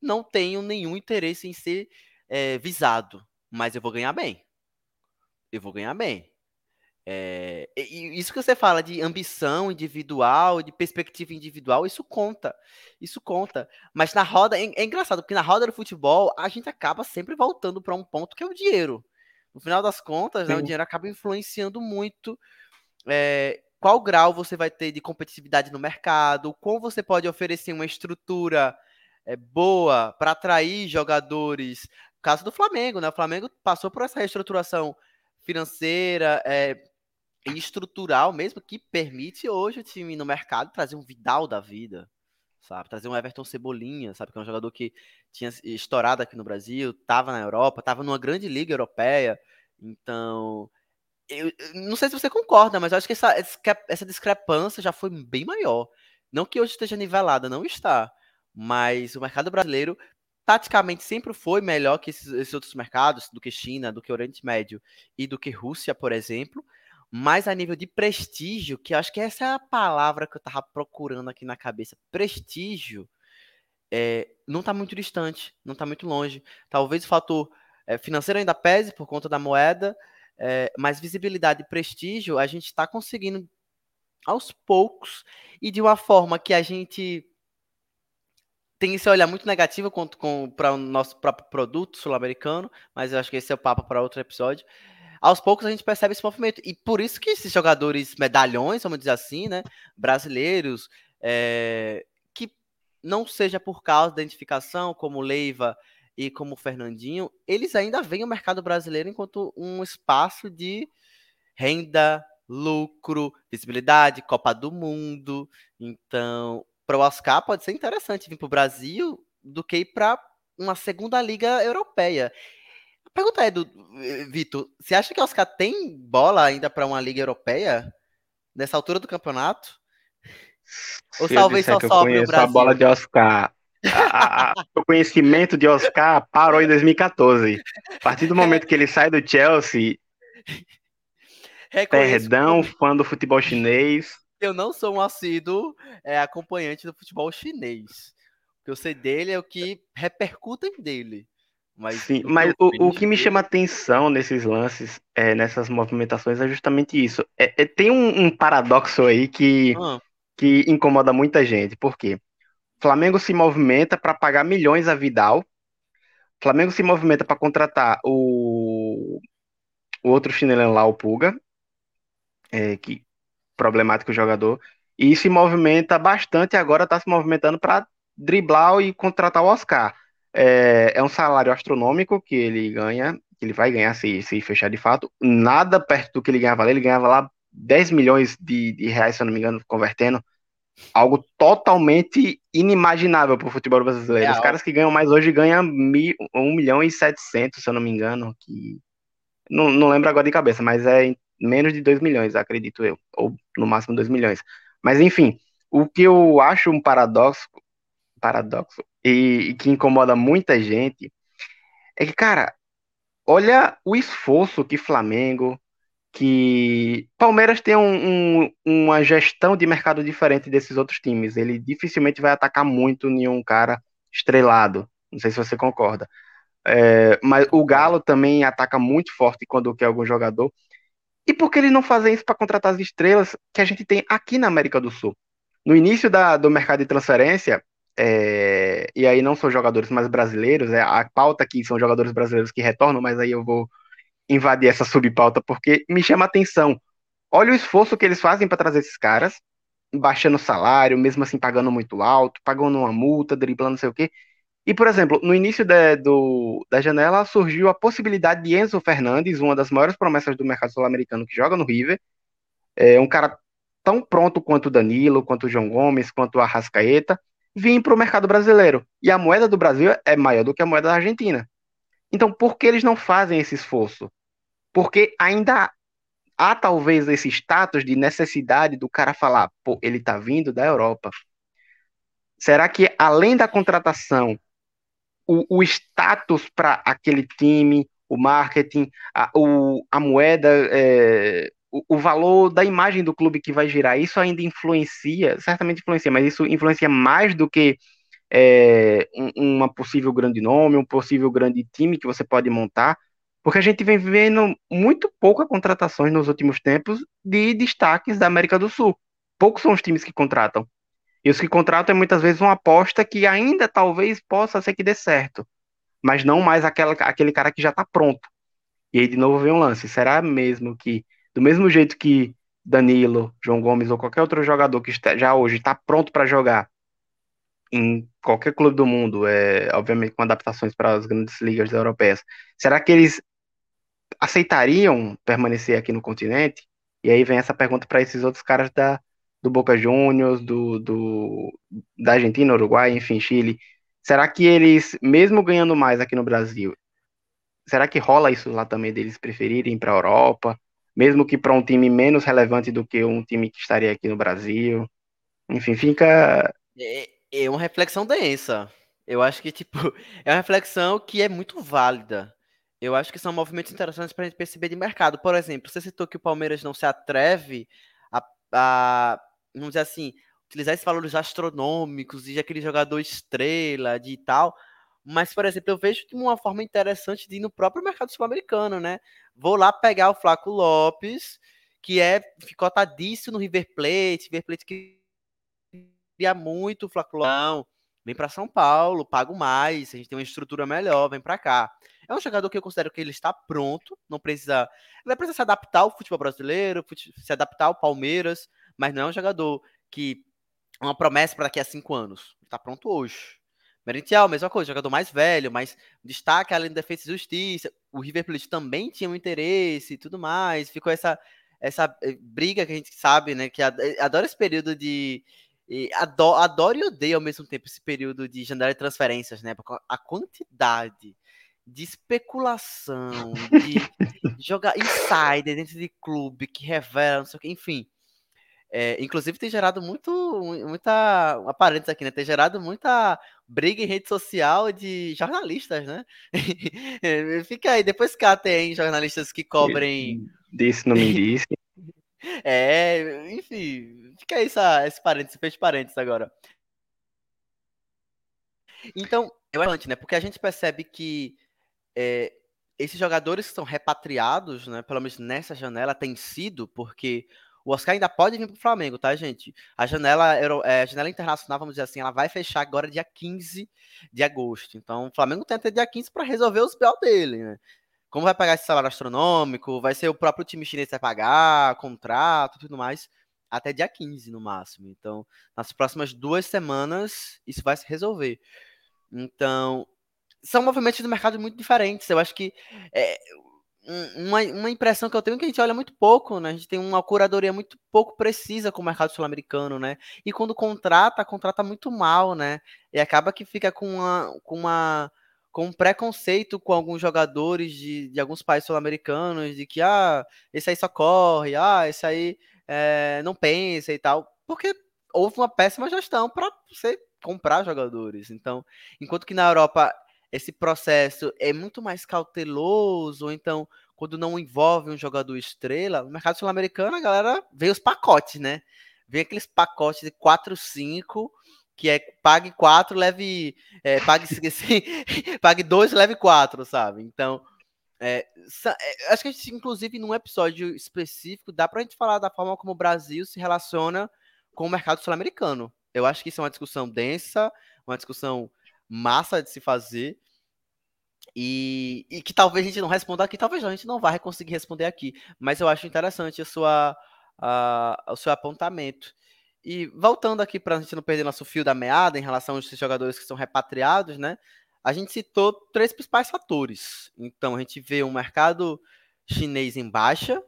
não tenho nenhum interesse em ser é, visado, mas eu vou ganhar bem. Eu vou ganhar bem. É, isso que você fala de ambição individual, de perspectiva individual, isso conta. Isso conta. Mas na roda, é, é engraçado, porque na roda do futebol, a gente acaba sempre voltando para um ponto que é o dinheiro. No final das contas, né, o dinheiro acaba influenciando muito. É, qual grau você vai ter de competitividade no mercado, como você pode oferecer uma estrutura é, boa para atrair jogadores. Caso do Flamengo, né? O Flamengo passou por essa reestruturação financeira é, e estrutural mesmo que permite hoje o time no mercado trazer um Vidal da vida, sabe? Trazer um Everton Cebolinha, sabe? Que é um jogador que tinha estourado aqui no Brasil, estava na Europa, estava numa grande liga europeia. Então, eu, não sei se você concorda, mas eu acho que essa, essa discrepância já foi bem maior. Não que hoje esteja nivelada, não está. Mas o mercado brasileiro taticamente sempre foi melhor que esses, esses, outros mercados, do que China, do que Oriente Médio e do que Rússia, por exemplo. Mas a nível de prestígio, que acho que essa é a palavra que eu estava procurando aqui na cabeça, prestígio, é, não está muito distante, não está muito longe. Talvez o fator é, financeiro ainda pese por conta da moeda, é, mas visibilidade e prestígio a gente está conseguindo aos poucos e de uma forma que a gente tem esse olhar muito negativo para o nosso próprio produto sul-americano, mas eu acho que esse é o papo para outro episódio. Aos poucos a gente percebe esse movimento. E por isso que esses jogadores medalhões, vamos dizer assim, né, brasileiros, é, que não seja por causa da identificação, como Leiva e como Fernandinho, eles ainda veem o mercado brasileiro enquanto um espaço de renda, lucro, visibilidade, Copa do Mundo. Então, para o Oscar pode ser interessante vir para o Brasil do que ir para uma segunda liga europeia. A pergunta é, do Vitor, você acha que o Oscar tem bola ainda para uma liga europeia nessa altura do campeonato? Ou Se talvez só sobre o Brasil? A bola de Oscar [laughs] o conhecimento de Oscar parou em 2014. A partir do momento que ele sai do Chelsea, Reconheço perdão, fã do futebol chinês. Eu não sou um assíduo é, acompanhante do futebol chinês. O que eu sei dele é o que repercutem dele. Mas, Sim, mas o, o que me chama atenção nesses lances, é, nessas movimentações, é justamente isso. É, é tem um, um, paradoxo aí que, ah. que incomoda muita gente. Por quê? Flamengo se movimenta para pagar milhões a Vidal. Flamengo se movimenta para contratar o, o outro chinelão lá, o Puga, é, que problemático jogador. E se movimenta bastante agora, está se movimentando para driblar e contratar o Oscar. É, é, um salário astronômico que ele ganha, que ele vai ganhar se, se fechar de fato. Nada perto do que ele ganhava lá. Ele ganhava lá 10 milhões de, de reais, se eu não me engano, convertendo algo totalmente inimaginável para o futebol brasileiro. É, Os caras que ganham mais hoje ganham 1 milhão e 700, se eu não me engano, que não, não lembro agora de cabeça, mas é menos de 2 milhões, acredito eu, ou no máximo 2 milhões. Mas enfim, o que eu acho um paradoxo, paradoxo e, e que incomoda muita gente é que, cara, olha o esforço que Flamengo, que Palmeiras tem um, um, uma gestão de mercado diferente desses outros times. Ele dificilmente vai atacar muito nenhum cara estrelado. Não sei se você concorda. É, mas o Galo também ataca muito forte quando quer algum jogador. E por que eles não fazem isso para contratar as estrelas que a gente tem aqui na América do Sul? No início da, do mercado de transferência, é, e aí não são jogadores mais brasileiros, é, a pauta aqui são jogadores brasileiros que retornam, mas aí eu vou invadir essa subpauta porque me chama a atenção. Olha o esforço que eles fazem para trazer esses caras, baixando o salário, mesmo assim pagando muito alto, pagando uma multa, driblando não sei o quê. E, por exemplo, no início de, do, da janela surgiu a possibilidade de Enzo Fernandes, uma das maiores promessas do mercado sul-americano que joga no River, é um cara tão pronto quanto o Danilo, quanto o João Gomes, quanto o Arrascaeta, vir para o mercado brasileiro. E a moeda do Brasil é maior do que a moeda da Argentina. Então, por que eles não fazem esse esforço? Porque ainda há talvez esse status de necessidade do cara falar, pô, ele tá vindo da Europa. Será que além da contratação, o, o status para aquele time, o marketing, a, o, a moeda, é, o, o, valor da imagem do clube que vai girar, isso ainda influencia, certamente influencia, mas isso influencia mais do que é, um, uma possível grande nome, um possível grande time que você pode montar. Porque a gente vem vendo muito pouca contratações nos últimos tempos de destaques da América do Sul. Poucos são os times que contratam. E os que contratam é muitas vezes uma aposta que ainda talvez possa ser que dê certo. Mas não mais aquela, aquele cara que já está pronto. E aí de novo vem um lance. Será mesmo que, do mesmo jeito que Danilo, João Gomes ou qualquer outro jogador que já hoje está pronto para jogar em qualquer clube do mundo, é, obviamente com adaptações para as grandes ligas europeias, será que eles aceitariam permanecer aqui no continente? E aí vem essa pergunta para esses outros caras da, do Boca Juniors, do, do, da Argentina, Uruguai, enfim, Chile. Será que eles, mesmo ganhando mais aqui no Brasil, será que rola isso lá também deles preferirem ir para a Europa, mesmo que para um time menos relevante do que um time que estaria aqui no Brasil? Enfim, fica. É, é uma reflexão densa. Eu acho que, tipo, [laughs] é uma reflexão que é muito válida. Eu acho que são movimentos interessantes para a gente perceber de mercado. Por exemplo, você citou que o Palmeiras não se atreve a, a vamos dizer assim, utilizar esses valores astronômicos de aquele jogador estrela, de tal. Mas, por exemplo, eu vejo de uma forma interessante de ir no próprio mercado sul-americano, né? Vou lá pegar o Flaco Lopes, que é ficotadíssimo no River Plate, River Plate que queria muito o Flaco Lopes. Vem para São Paulo, pago mais, a gente tem uma estrutura melhor, vem para cá. É um jogador que eu considero que ele está pronto, não precisa, ele precisa se adaptar ao futebol brasileiro, se adaptar ao Palmeiras, mas não é um jogador que uma promessa para daqui a cinco anos. Está pronto hoje. Merentiel, mesma coisa, jogador mais velho, mas destaque além da defesa e justiça. O River Plate também tinha um interesse e tudo mais. Ficou essa, essa eh, briga que a gente sabe, né? Que eh, adora esse período de. Adoro, adoro e odeio ao mesmo tempo esse período de janela de transferências, né? Porque a quantidade de especulação, de [laughs] jogar insider dentro de clube que revela, não sei o que, enfim. É, inclusive tem gerado muito, muita, aparentes aqui, né? Tem gerado muita briga em rede social de jornalistas, né? [laughs] Fica aí, depois cá tem jornalistas que cobrem. Disse, não me disse. é, enfim, fica aí essa, esse parênteses, fez parênteses agora. Então, é importante, né? Porque a gente percebe que é, esses jogadores que são repatriados, né? Pelo menos nessa janela, tem sido porque o Oscar ainda pode vir para o Flamengo, tá, gente? A janela, é, a janela internacional, vamos dizer assim, ela vai fechar agora dia 15 de agosto. Então, o Flamengo tem até dia 15 para resolver os BO dele, né? Como vai pagar esse salário astronômico? Vai ser o próprio time chinês que vai pagar, contrato tudo mais, até dia 15 no máximo. Então, nas próximas duas semanas, isso vai se resolver. Então, são movimentos do mercado muito diferentes. Eu acho que é, uma, uma impressão que eu tenho é que a gente olha muito pouco, né? A gente tem uma curadoria muito pouco precisa com o mercado sul-americano, né? E quando contrata, contrata muito mal, né? E acaba que fica com uma, com uma com um preconceito com alguns jogadores de, de alguns países sul-americanos, de que, ah, esse aí só corre, ah, esse aí é, não pensa e tal, porque houve uma péssima gestão para você comprar jogadores. Então, enquanto que na Europa esse processo é muito mais cauteloso, então, quando não envolve um jogador estrela, no mercado sul-americano a galera vê os pacotes, né? Vem aqueles pacotes de 4, 5, que é pague 4, leve. É, pague, [laughs] pague 2, leve 4, sabe? Então. É, é, acho que a gente, inclusive, num episódio específico, dá pra gente falar da forma como o Brasil se relaciona com o mercado sul-americano. Eu acho que isso é uma discussão densa, uma discussão massa de se fazer. E, e, que talvez a gente não responda aqui, talvez a gente não vá conseguir responder aqui. Mas eu acho interessante a sua, a, o seu apontamento. E voltando aqui para a gente não perder nosso fio da meada em relação a esses jogadores que são repatriados, né? A gente citou três principais fatores. Então, a gente vê um mercado chinês em baixa,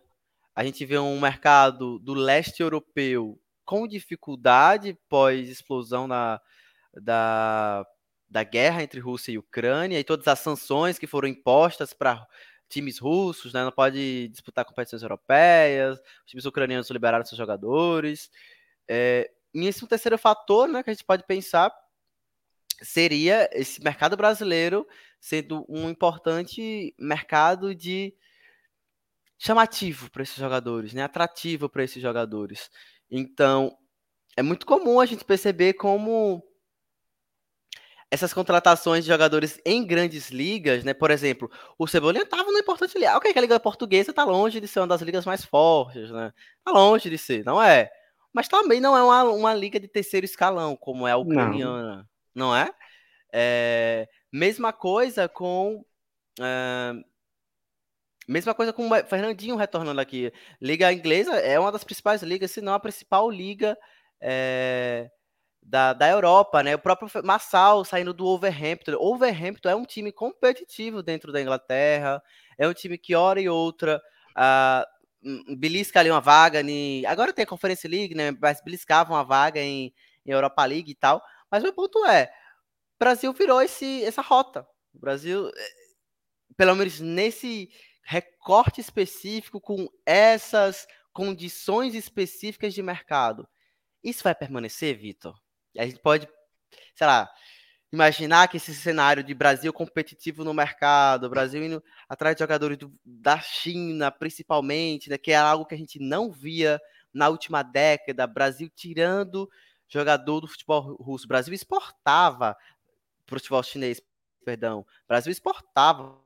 a gente vê um mercado do leste europeu com dificuldade pós-explosão da, da da guerra entre Rússia e Ucrânia e todas as sanções que foram impostas para times russos, né? Não pode disputar competições europeias, os times ucranianos liberaram seus jogadores. É, e esse é um terceiro fator, né, que a gente pode pensar seria esse mercado brasileiro sendo um importante mercado de chamativo para esses jogadores, né? Atrativo para esses jogadores. Então, é muito comum a gente perceber como essas contratações de jogadores em grandes ligas, né? Por exemplo, o Cebolinha estava no importante liga. Ok, que a liga portuguesa está longe de ser uma das ligas mais fortes, né? Tá longe de ser, não é? Mas também não é uma, uma liga de terceiro escalão, como é a ucraniana, não, não é? é? Mesma coisa com. Uh, Mesma coisa com o Fernandinho retornando aqui. Liga inglesa é uma das principais ligas, se não a principal liga é, da, da Europa, né? O próprio Massal saindo do Overhampton. Overhampton é um time competitivo dentro da Inglaterra, é um time que hora e outra uh, belisca ali uma vaga. Em... Agora tem a Conference League, né? Mas beliscava uma vaga em, em Europa League e tal. Mas o ponto é, o Brasil virou esse, essa rota. O Brasil, eh, pelo menos nesse recorte específico, com essas condições específicas de mercado, isso vai permanecer, Vitor? A gente pode, sei lá, imaginar que esse cenário de Brasil competitivo no mercado, Brasil indo atrás de jogadores do, da China, principalmente, né, que é algo que a gente não via na última década, Brasil tirando jogador do futebol russo, Brasil exportava para o futebol chinês, perdão, Brasil exportava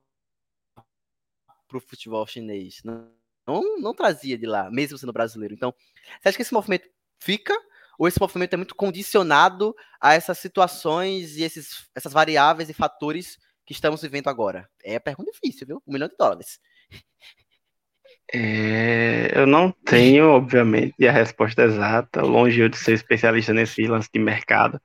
para o futebol chinês, não, não, não trazia de lá, mesmo sendo brasileiro. Então, você acha que esse movimento fica ou esse movimento é muito condicionado a essas situações e esses, essas variáveis e fatores que estamos vivendo agora? É pergunta difícil, viu? Um milhão de dólares. É, eu não tenho, obviamente, a resposta exata, longe de ser especialista nesse lance de mercado,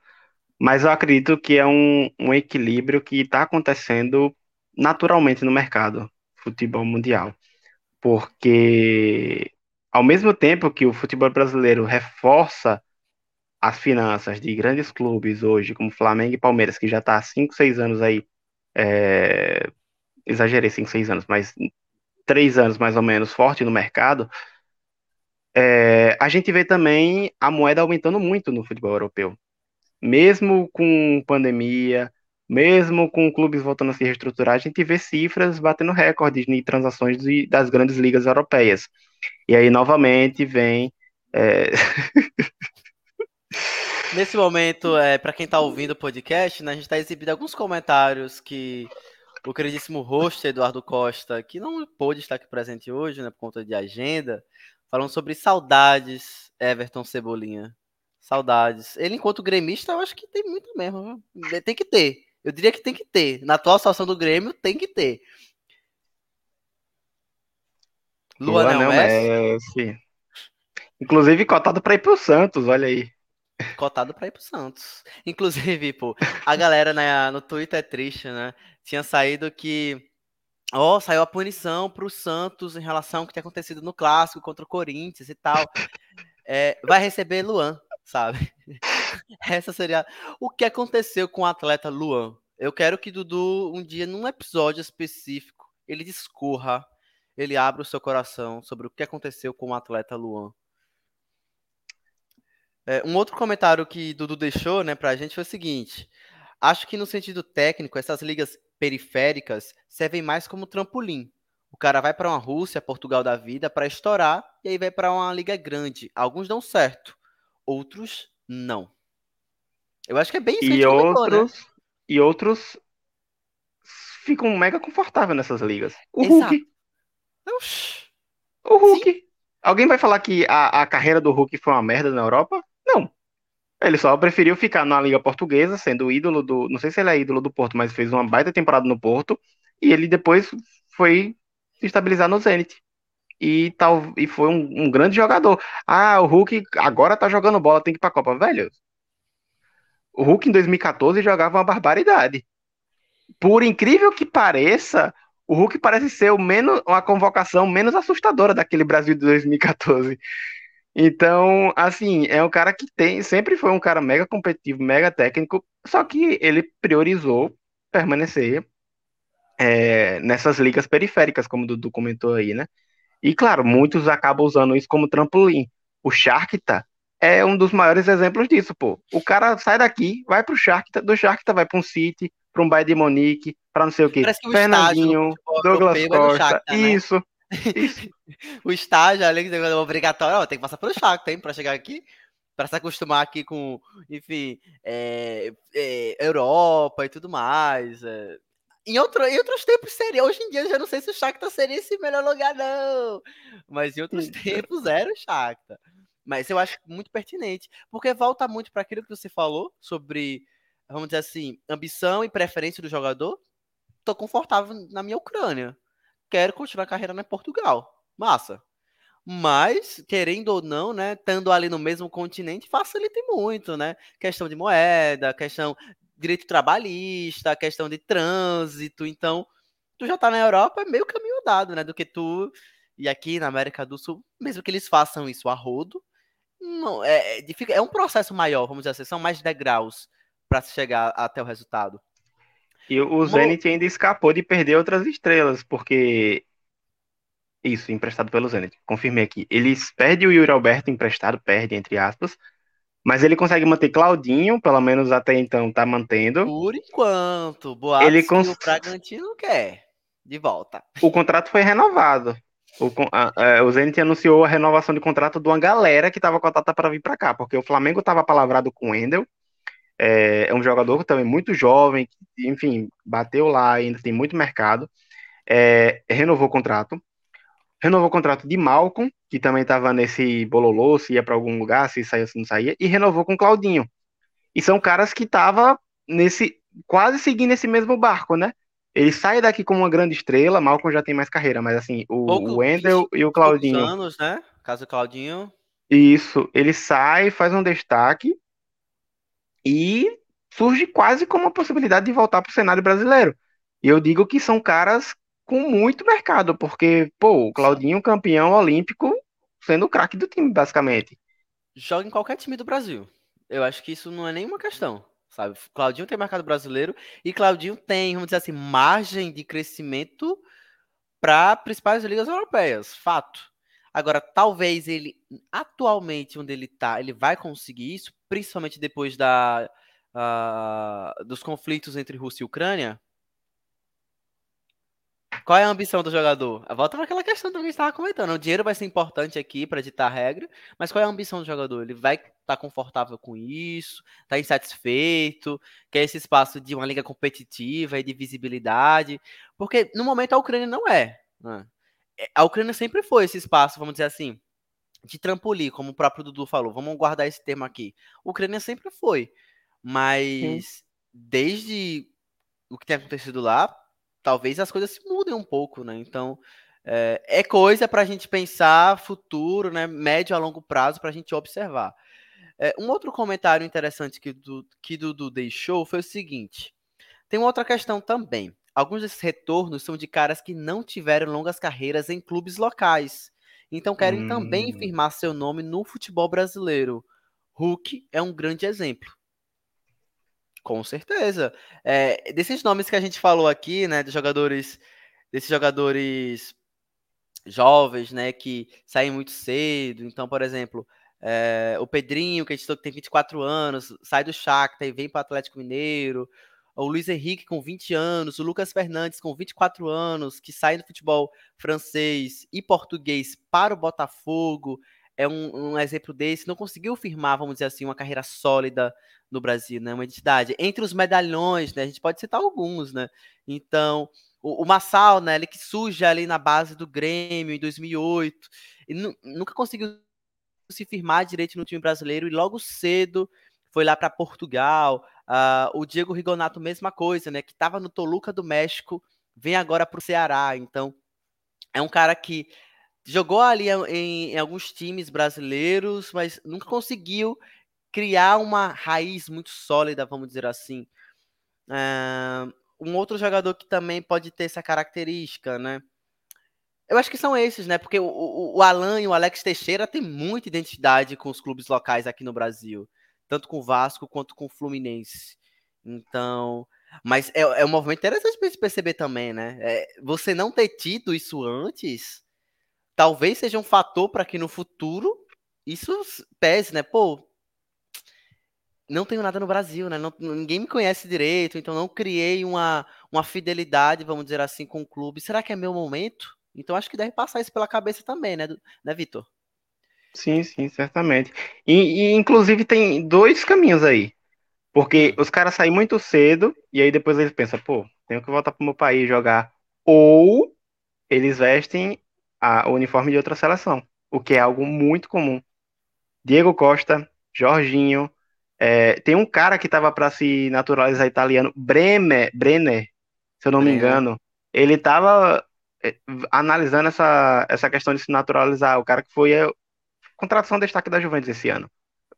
mas eu acredito que é um, um equilíbrio que está acontecendo naturalmente no mercado futebol mundial. Porque, ao mesmo tempo que o futebol brasileiro reforça as finanças de grandes clubes hoje, como Flamengo e Palmeiras, que já está há 5, 6 anos aí, é, exagerei 5, 6 anos, mas 3 anos mais ou menos forte no mercado, é, a gente vê também a moeda aumentando muito no futebol europeu. Mesmo com pandemia, mesmo com clubes voltando a se reestruturar, a gente vê cifras batendo recordes de transações de, das grandes ligas europeias. E aí, novamente, vem. É... [laughs] Nesse momento, é, para quem está ouvindo o podcast, né, a gente está exibindo alguns comentários que o queridíssimo host Eduardo Costa, que não pôde estar aqui presente hoje, né, por conta de agenda, falando sobre saudades, Everton Cebolinha. Saudades. Ele, enquanto gremista, eu acho que tem muito mesmo. Viu? Tem que ter. Eu diria que tem que ter. Na atual situação do Grêmio, tem que ter. Luan Messi. Messi. Inclusive cotado para ir pro Santos, olha aí cotado para ir pro Santos. Inclusive, pô, a galera no Twitter é triste, né? Tinha saído que. Ó, oh, saiu a punição pro Santos em relação ao que tinha acontecido no clássico contra o Corinthians e tal. É, vai receber Luan, sabe? [laughs] Essa seria. O que aconteceu com o atleta Luan? Eu quero que Dudu, um dia, num episódio específico, ele discorra, ele abra o seu coração sobre o que aconteceu com o atleta Luan. É, um outro comentário que Dudu deixou né, para a gente foi o seguinte: acho que no sentido técnico, essas ligas periféricas servem mais como trampolim. O cara vai para uma Rússia, Portugal da vida para estourar e aí vai para uma liga grande. Alguns dão certo, outros não. Eu acho que é bem isso e que outros comentou, né? E outros ficam mega confortáveis nessas ligas. O Exato. Hulk. Oxi. O Hulk. Sim. Alguém vai falar que a, a carreira do Hulk foi uma merda na Europa? Ele só preferiu ficar na Liga Portuguesa, sendo ídolo do. Não sei se ele é ídolo do Porto, mas fez uma baita temporada no Porto. E ele depois foi se estabilizar no Zenit. E, tal, e foi um, um grande jogador. Ah, o Hulk agora tá jogando bola, tem que ir pra Copa. Velho, o Hulk em 2014 jogava uma barbaridade. Por incrível que pareça, o Hulk parece ser o menos, convocação menos assustadora daquele Brasil de 2014. Então, assim, é um cara que tem, sempre foi um cara mega competitivo, mega técnico, só que ele priorizou permanecer é, nessas ligas periféricas, como o Dudu comentou aí, né? E claro, muitos acabam usando isso como trampolim. O Shakhtar é um dos maiores exemplos disso, pô. O cara sai daqui, vai pro Shakhtar, do Shakhtar vai para um City, para um Bayern de Monique, para não sei o quê. Fernandinho, Douglas Costa, Shakhtar, né? isso. [laughs] o estágio, além de ser obrigatório, ó, tem que passar pelo Shakhtar, tem para chegar aqui, para se acostumar aqui com, enfim, é, é, Europa e tudo mais. É. Em, outro, em outros tempos seria, hoje em dia eu já não sei se o Shakhtar seria esse melhor lugar, não. Mas em outros tempos era o Shakhtar. Mas eu acho muito pertinente, porque volta muito para aquilo que você falou sobre, vamos dizer assim, ambição e preferência do jogador. Tô confortável na minha Ucrânia quero continuar a carreira na Portugal. Massa. Mas, querendo ou não, né, estando ali no mesmo continente, facilita muito, né? Questão de moeda, questão direito trabalhista, questão de trânsito. Então, tu já tá na Europa, é meio caminho dado, né? Do que tu. E aqui na América do Sul, mesmo que eles façam isso a rodo, não, é, é, é um processo maior, vamos dizer assim, são mais degraus para chegar até o resultado. E o Zenit ainda escapou de perder outras estrelas, porque. Isso, emprestado pelo Zenit. Confirmei aqui. Eles perdem o Yuri Alberto emprestado, perde, entre aspas. Mas ele consegue manter Claudinho, pelo menos até então tá mantendo. Por enquanto. Boatos ele cons... o Bragantino quer. De volta. O contrato foi renovado. O, a, a, é, o Zenit anunciou a renovação de contrato de uma galera que estava cotada para vir para cá, porque o Flamengo estava palavrado com o Endel, é, é, um jogador também muito jovem, que, enfim, bateu lá, ainda tem muito mercado. É, renovou o contrato. Renovou o contrato de Malcolm, que também estava nesse bololô, se ia para algum lugar, se saía, se não saía, e renovou com Claudinho. E são caras que estavam nesse quase seguindo esse mesmo barco, né? Ele sai daqui como uma grande estrela, Malcolm já tem mais carreira, mas assim, o, Pouco, o Wendel e o Claudinho. anos, né? Caso Claudinho. Isso, ele sai, faz um destaque, e surge quase como uma possibilidade de voltar para o cenário brasileiro. E eu digo que são caras com muito mercado, porque, pô, o Claudinho campeão olímpico sendo o craque do time, basicamente. Joga em qualquer time do Brasil. Eu acho que isso não é nenhuma questão, sabe? Claudinho tem mercado brasileiro e Claudinho tem, vamos dizer assim, margem de crescimento para principais ligas europeias, fato. Agora, talvez ele, atualmente, onde ele está, ele vai conseguir isso, principalmente depois da, uh, dos conflitos entre Rússia e Ucrânia. Qual é a ambição do jogador? Volta para aquela questão que a gente estava comentando. O dinheiro vai ser importante aqui para ditar regra, mas qual é a ambição do jogador? Ele vai estar tá confortável com isso? Está insatisfeito? Quer esse espaço de uma liga competitiva e de visibilidade? Porque no momento a Ucrânia não é. Né? É, a Ucrânia sempre foi esse espaço, vamos dizer assim, de trampolim, como o próprio Dudu falou. Vamos guardar esse termo aqui. Ucrânia sempre foi, mas Sim. desde o que tem acontecido lá, talvez as coisas se mudem um pouco, né? Então é, é coisa para a gente pensar futuro, né? Médio a longo prazo para a gente observar. É, um outro comentário interessante que, do, que Dudu deixou foi o seguinte: tem uma outra questão também. Alguns desses retornos são de caras que não tiveram longas carreiras em clubes locais. Então querem hum. também firmar seu nome no futebol brasileiro. Hulk é um grande exemplo. Com certeza. É, desses nomes que a gente falou aqui, né, de jogadores, desses jogadores jovens, né, que saem muito cedo. Então, por exemplo, é, o Pedrinho, que a gente tem 24 anos, sai do Shakhtar e vem para o Atlético Mineiro o Luiz Henrique com 20 anos, o Lucas Fernandes com 24 anos, que sai do futebol francês e português para o Botafogo, é um, um, exemplo desse, não conseguiu firmar, vamos dizer assim, uma carreira sólida no Brasil, né? Uma identidade. Entre os medalhões, né? A gente pode citar alguns, né? Então, o, o Massal, né? Ele que surge ali na base do Grêmio em 2008, e nunca conseguiu se firmar direito no time brasileiro e logo cedo foi lá para Portugal. Uh, o Diego Rigonato, mesma coisa, né? Que estava no Toluca do México, vem agora para o Ceará. Então, é um cara que jogou ali em, em, alguns times brasileiros, mas nunca conseguiu criar uma raiz muito sólida, vamos dizer assim. Uh, um outro jogador que também pode ter essa característica, né? Eu acho que são esses, né? Porque o, o, o Alan e o Alex Teixeira têm muita identidade com os clubes locais aqui no Brasil tanto com o Vasco quanto com o Fluminense. Então, mas é, é um movimento interessante para se perceber também, né? É, você não ter tido isso antes, talvez seja um fator para que no futuro isso pese, né? Pô, não tenho nada no Brasil, né? Não, ninguém me conhece direito, então não criei uma, uma fidelidade, vamos dizer assim, com o clube. Será que é meu momento? Então acho que deve passar isso pela cabeça também, né, né Vitor? Sim, sim, certamente. E, e, inclusive tem dois caminhos aí. Porque hum. os caras saem muito cedo e aí depois eles pensam, pô, tenho que voltar pro meu país jogar. Ou eles vestem a, o uniforme de outra seleção, o que é algo muito comum. Diego Costa, Jorginho, é, tem um cara que tava para se naturalizar italiano, Bremer, Brenner, se eu não me engano. Ele tava é, analisando essa, essa questão de se naturalizar, o cara que foi contratação destaque da Juventus esse ano.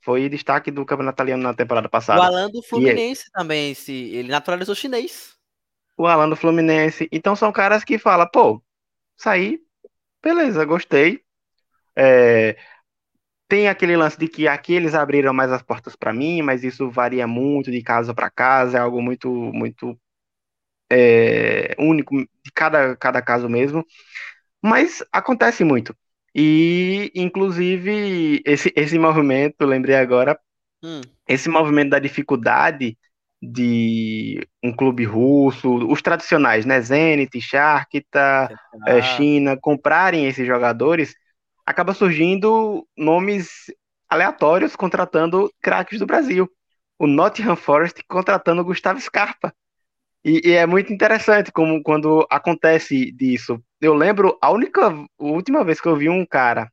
Foi destaque do Campeonato Italiano na temporada passada. O Alan do Fluminense também, se, ele naturalizou chinês. O Alan do Fluminense. Então são caras que falam, pô, saí, beleza, gostei. É, tem aquele lance de que aqui eles abriram mais as portas para mim, mas isso varia muito de casa para casa, é algo muito, muito é, único de cada, cada caso mesmo. Mas acontece muito. E, inclusive, esse, esse movimento, lembrei agora, hum. esse movimento da dificuldade de um clube russo, os tradicionais, né, Zenit, Shakhtar, é, China, comprarem esses jogadores, acaba surgindo nomes aleatórios contratando craques do Brasil. O Nottingham Forest contratando Gustavo Scarpa. E, e, é muito interessante como quando acontece disso. Eu lembro a única, a última vez que eu vi um cara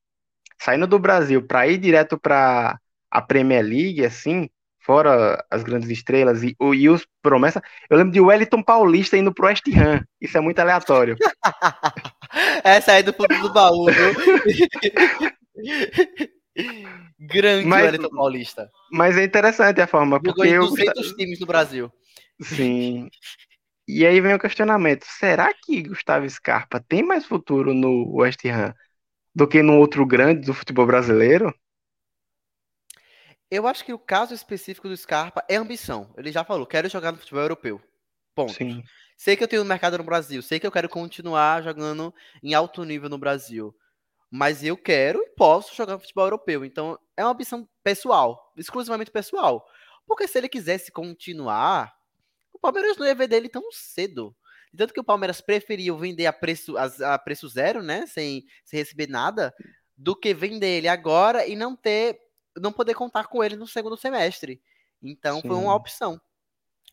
saindo do Brasil para ir direto para a Premier League, assim, fora as grandes estrelas e, e os promessas, eu lembro de Wellington Paulista indo pro West Ham. Isso é muito aleatório. [laughs] Essa aí do fundo do baú, viu? [laughs] Grande mas, Wellington Paulista. Mas é interessante a forma. Jogou porque em 200 eu... times no Brasil. Sim. E aí vem o questionamento: será que Gustavo Scarpa tem mais futuro no West Ham do que no outro grande do futebol brasileiro? Eu acho que o caso específico do Scarpa é ambição. Ele já falou: quero jogar no futebol europeu. Ponto. Sim. Sei que eu tenho um mercado no Brasil, sei que eu quero continuar jogando em alto nível no Brasil. Mas eu quero e posso jogar no futebol europeu. Então é uma ambição pessoal, exclusivamente pessoal. Porque se ele quisesse continuar, o Palmeiras não ia ver dele tão cedo. Tanto que o Palmeiras preferiu vender a preço, a, a preço zero, né? Sem, sem receber nada, do que vender ele agora e não ter. não poder contar com ele no segundo semestre. Então Sim. foi uma opção.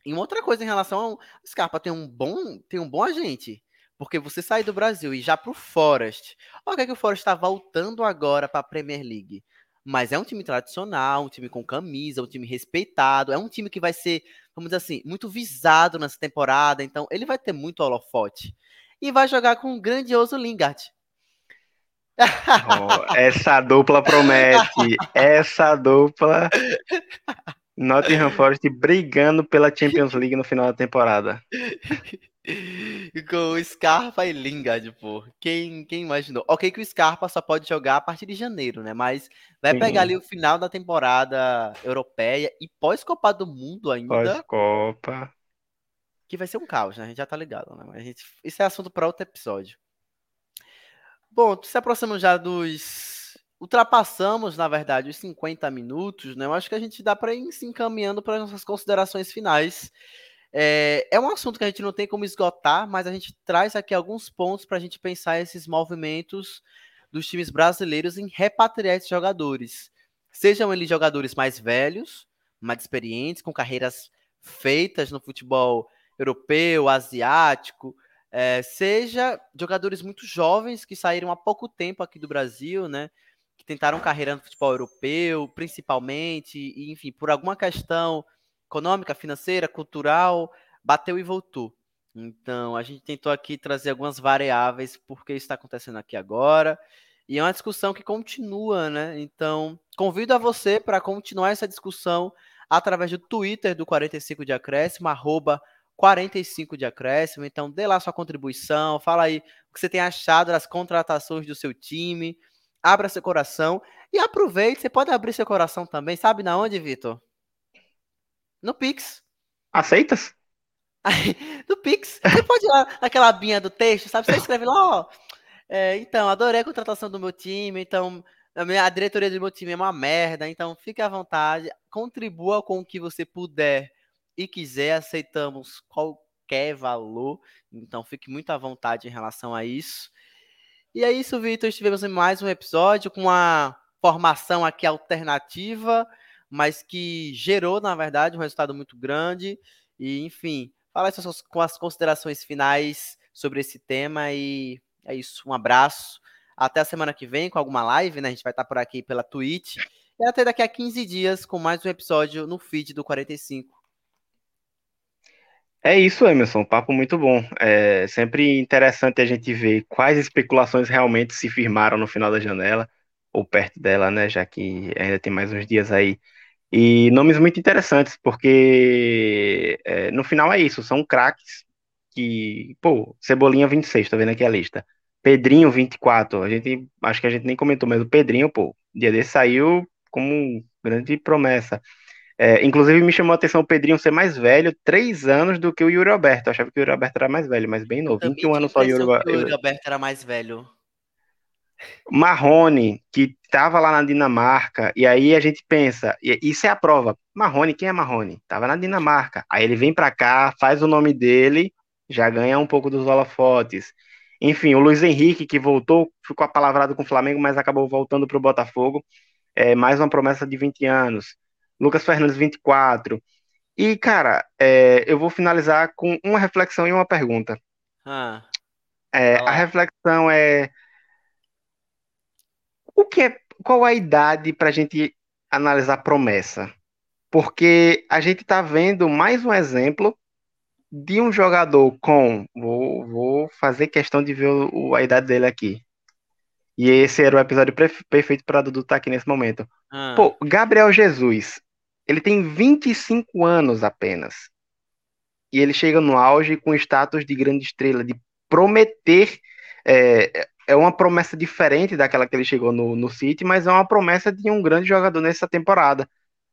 E uma outra coisa em relação ao Scarpa tem um bom, tem um bom agente. Porque você sai do Brasil e já pro Forest. Olha que, é que o Forest está voltando agora para a Premier League. Mas é um time tradicional, um time com camisa, um time respeitado. É um time que vai ser vamos dizer assim, muito visado nessa temporada, então ele vai ter muito holofote. E vai jogar com o grandioso Lingard. Oh, essa dupla promete. Essa dupla. Nottingham Forest brigando pela Champions League no final da temporada. Com Scarpa e Lingard, pô. Quem, quem imaginou? Ok que o Scarpa só pode jogar a partir de janeiro, né? Mas vai Sim. pegar ali o final da temporada europeia e pós-Copa do Mundo ainda. Pós-Copa. Que vai ser um caos, né? A gente já tá ligado, né? Mas gente... Isso é assunto para outro episódio. Bom, se aproximamos já dos. Ultrapassamos, na verdade, os 50 minutos, né? Eu acho que a gente dá para ir se encaminhando para as nossas considerações finais. É, é um assunto que a gente não tem como esgotar, mas a gente traz aqui alguns pontos para a gente pensar esses movimentos dos times brasileiros em repatriar esses jogadores. Sejam eles jogadores mais velhos, mais experientes, com carreiras feitas no futebol europeu, asiático, é, seja jogadores muito jovens que saíram há pouco tempo aqui do Brasil, né? Que tentaram carreira no futebol europeu, principalmente, e, enfim, por alguma questão econômica, financeira, cultural, bateu e voltou. Então, a gente tentou aqui trazer algumas variáveis porque isso está acontecendo aqui agora. E é uma discussão que continua, né? Então, convido a você para continuar essa discussão através do Twitter do 45 de Acréscimo, arroba 45 de Acréscimo. Então, dê lá sua contribuição, fala aí o que você tem achado das contratações do seu time, abra seu coração e aproveite, você pode abrir seu coração também, sabe na onde, Vitor? No Pix. Aceitas? [laughs] no Pix. Você pode ir lá naquela abinha do texto, sabe? Você escreve lá, ó. É, então, adorei a contratação do meu time, então a, minha, a diretoria do meu time é uma merda, então fique à vontade, contribua com o que você puder e quiser, aceitamos qualquer valor, então fique muito à vontade em relação a isso. E é isso, Vitor, estivemos em mais um episódio com uma formação aqui alternativa, mas que gerou, na verdade, um resultado muito grande. E, enfim, fala com as considerações finais sobre esse tema e é isso. Um abraço. Até a semana que vem com alguma live, né? A gente vai estar por aqui pela Twitch. E até daqui a 15 dias com mais um episódio no feed do 45. É isso, Emerson, papo muito bom. É sempre interessante a gente ver quais especulações realmente se firmaram no final da janela, ou perto dela, né? Já que ainda tem mais uns dias aí. E nomes muito interessantes, porque é, no final é isso, são craques que, pô, Cebolinha 26, tá vendo aqui a lista. Pedrinho 24, a gente, acho que a gente nem comentou, mas o Pedrinho, pô, dia desse saiu como grande promessa. É, inclusive me chamou a atenção o Pedrinho ser mais velho, três anos do que o Yuri Alberto. Eu achava que o Yuri Alberto era mais velho, mas bem novo. 21 anos só o Yuri, o Yuri Alberto era mais velho. Marrone, que estava lá na Dinamarca, e aí a gente pensa, isso é a prova. Marrone, quem é Marrone? Tava na Dinamarca. Aí ele vem para cá, faz o nome dele, já ganha um pouco dos holofotes. Enfim, o Luiz Henrique, que voltou, ficou apalavrado com o Flamengo, mas acabou voltando para o Botafogo. É, mais uma promessa de 20 anos. Lucas Fernandes, 24. E, cara, é, eu vou finalizar com uma reflexão e uma pergunta. Ah, é, a reflexão é o que é, qual a idade para a gente analisar promessa? Porque a gente está vendo mais um exemplo de um jogador com. Vou, vou fazer questão de ver o, a idade dele aqui. E esse era o episódio perfeito para Dudu estar tá aqui nesse momento. Ah. Pô, Gabriel Jesus, ele tem 25 anos apenas. E ele chega no auge com status de grande estrela, de prometer. É, é uma promessa diferente daquela que ele chegou no, no City, mas é uma promessa de um grande jogador nessa temporada.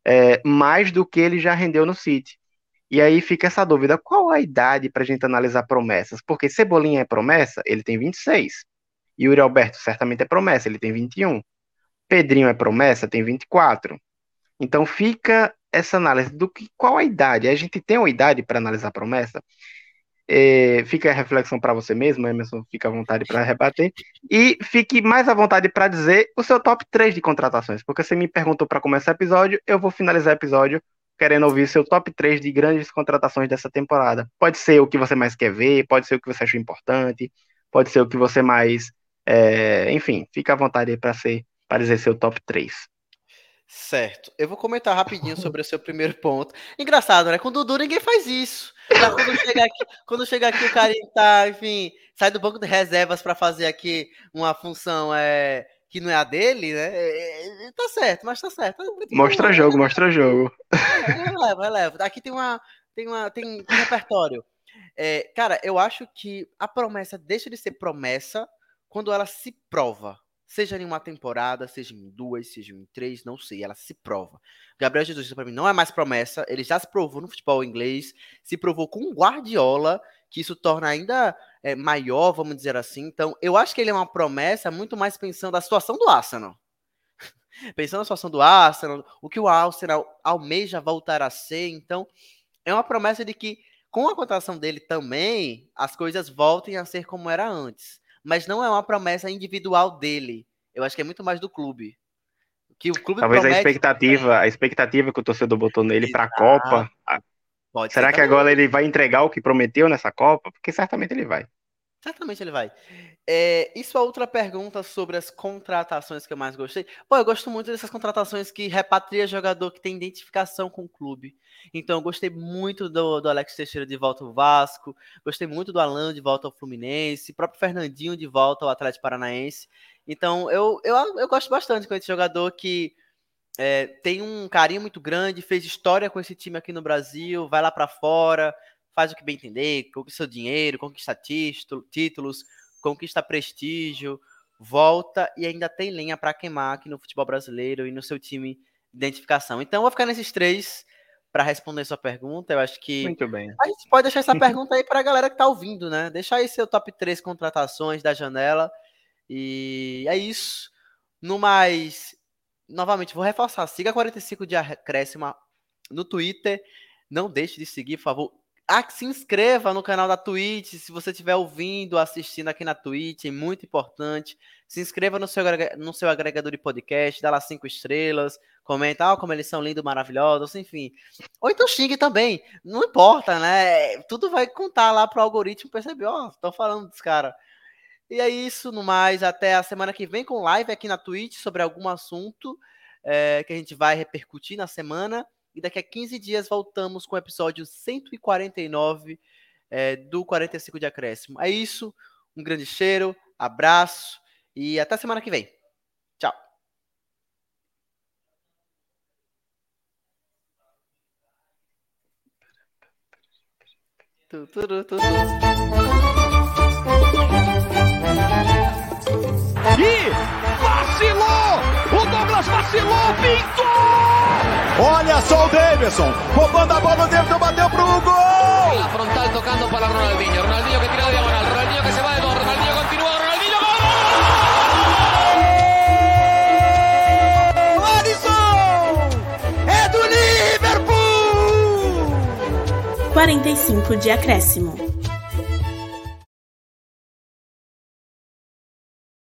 É, mais do que ele já rendeu no City. E aí fica essa dúvida: qual a idade para a gente analisar promessas? Porque Cebolinha é promessa, ele tem 26. Yuri Alberto certamente é promessa, ele tem 21. Pedrinho é promessa, tem 24. Então fica essa análise do que qual a idade. A gente tem uma idade para analisar promessa. É, fica a reflexão para você mesmo, Emerson, fica à vontade para rebater. E fique mais à vontade para dizer o seu top 3 de contratações, porque você me perguntou para começar o episódio, eu vou finalizar o episódio querendo ouvir seu top 3 de grandes contratações dessa temporada. Pode ser o que você mais quer ver, pode ser o que você achou importante, pode ser o que você mais. É, enfim, fica à vontade para dizer seu top 3. Certo. Eu vou comentar rapidinho sobre o seu primeiro ponto. Engraçado, né? Com o Dudu ninguém faz isso. Quando chega aqui, quando chega aqui o cara tá, enfim, sai do banco de reservas para fazer aqui uma função é, que não é a dele, né? É, é, tá certo, mas tá certo. Mostra um, jogo, mostra jogo. É, releva, releva. Aqui tem uma, tem uma, tem, tem repertório. É, cara, eu acho que a promessa deixa de ser promessa quando ela se prova. Seja em uma temporada, seja em duas, seja em três, não sei, ela se prova. Gabriel Jesus, para mim, não é mais promessa, ele já se provou no futebol inglês, se provou com o Guardiola, que isso torna ainda é, maior, vamos dizer assim. Então, eu acho que ele é uma promessa muito mais pensando na situação do Arsenal. [laughs] pensando na situação do Arsenal, o que o Arsenal almeja voltar a ser. Então, é uma promessa de que, com a contratação dele também, as coisas voltem a ser como era antes mas não é uma promessa individual dele. Eu acho que é muito mais do clube. Que o clube Talvez a expectativa, a expectativa que o torcedor botou nele para a Copa. Será que agora ele vai entregar o que prometeu nessa Copa? Porque certamente ele vai. Certamente ele vai. É, isso é outra pergunta sobre as contratações que eu mais gostei. Pô, eu gosto muito dessas contratações que repatria jogador que tem identificação com o clube. Então, eu gostei muito do, do Alex Teixeira de volta ao Vasco, gostei muito do Alan de volta ao Fluminense, próprio Fernandinho de volta ao Atlético Paranaense. Então, eu, eu, eu gosto bastante com esse jogador que é, tem um carinho muito grande, fez história com esse time aqui no Brasil, vai lá para fora, faz o que bem entender, conquista dinheiro, conquista títulos, conquista prestígio, volta e ainda tem lenha para queimar aqui no futebol brasileiro e no seu time de identificação. Então, eu vou ficar nesses três para responder sua pergunta. Eu acho que Muito bem. a gente pode deixar essa pergunta aí para a galera que está ouvindo, né? Deixar aí seu top 3 contratações da janela. E é isso. No mais, novamente, vou reforçar. Siga 45 de acréscimo no Twitter. Não deixe de seguir, por favor. Ah, se inscreva no canal da Twitch, se você estiver ouvindo, assistindo aqui na Twitch, é muito importante. Se inscreva no seu, no seu agregador de podcast, dá lá cinco estrelas, comenta, ah, como eles são lindos, maravilhosos, enfim. Ou então xingue também, não importa, né? Tudo vai contar lá pro algoritmo perceber, ó, oh, tô falando dos caras. E é isso, no mais, até a semana que vem com live aqui na Twitch sobre algum assunto é, que a gente vai repercutir na semana. E daqui a 15 dias voltamos com o episódio 149 é, do 45 de Acréscimo. É isso. Um grande cheiro, abraço e até semana que vem. Tchau. Tu, tu, tu, tu, tu. E vacilou! O Douglas vacilou, pintou! Olha só o Davidson, roubando a bola, o Davidson bateu pro gol! La frontal tocando para Ronaldinho. Ronaldinho que tira de diagonal. Ronaldinho que se va de. Ronaldinho continúa. Ronaldinho gol. Alisson! É do Liverpool! 45 de acréscimo.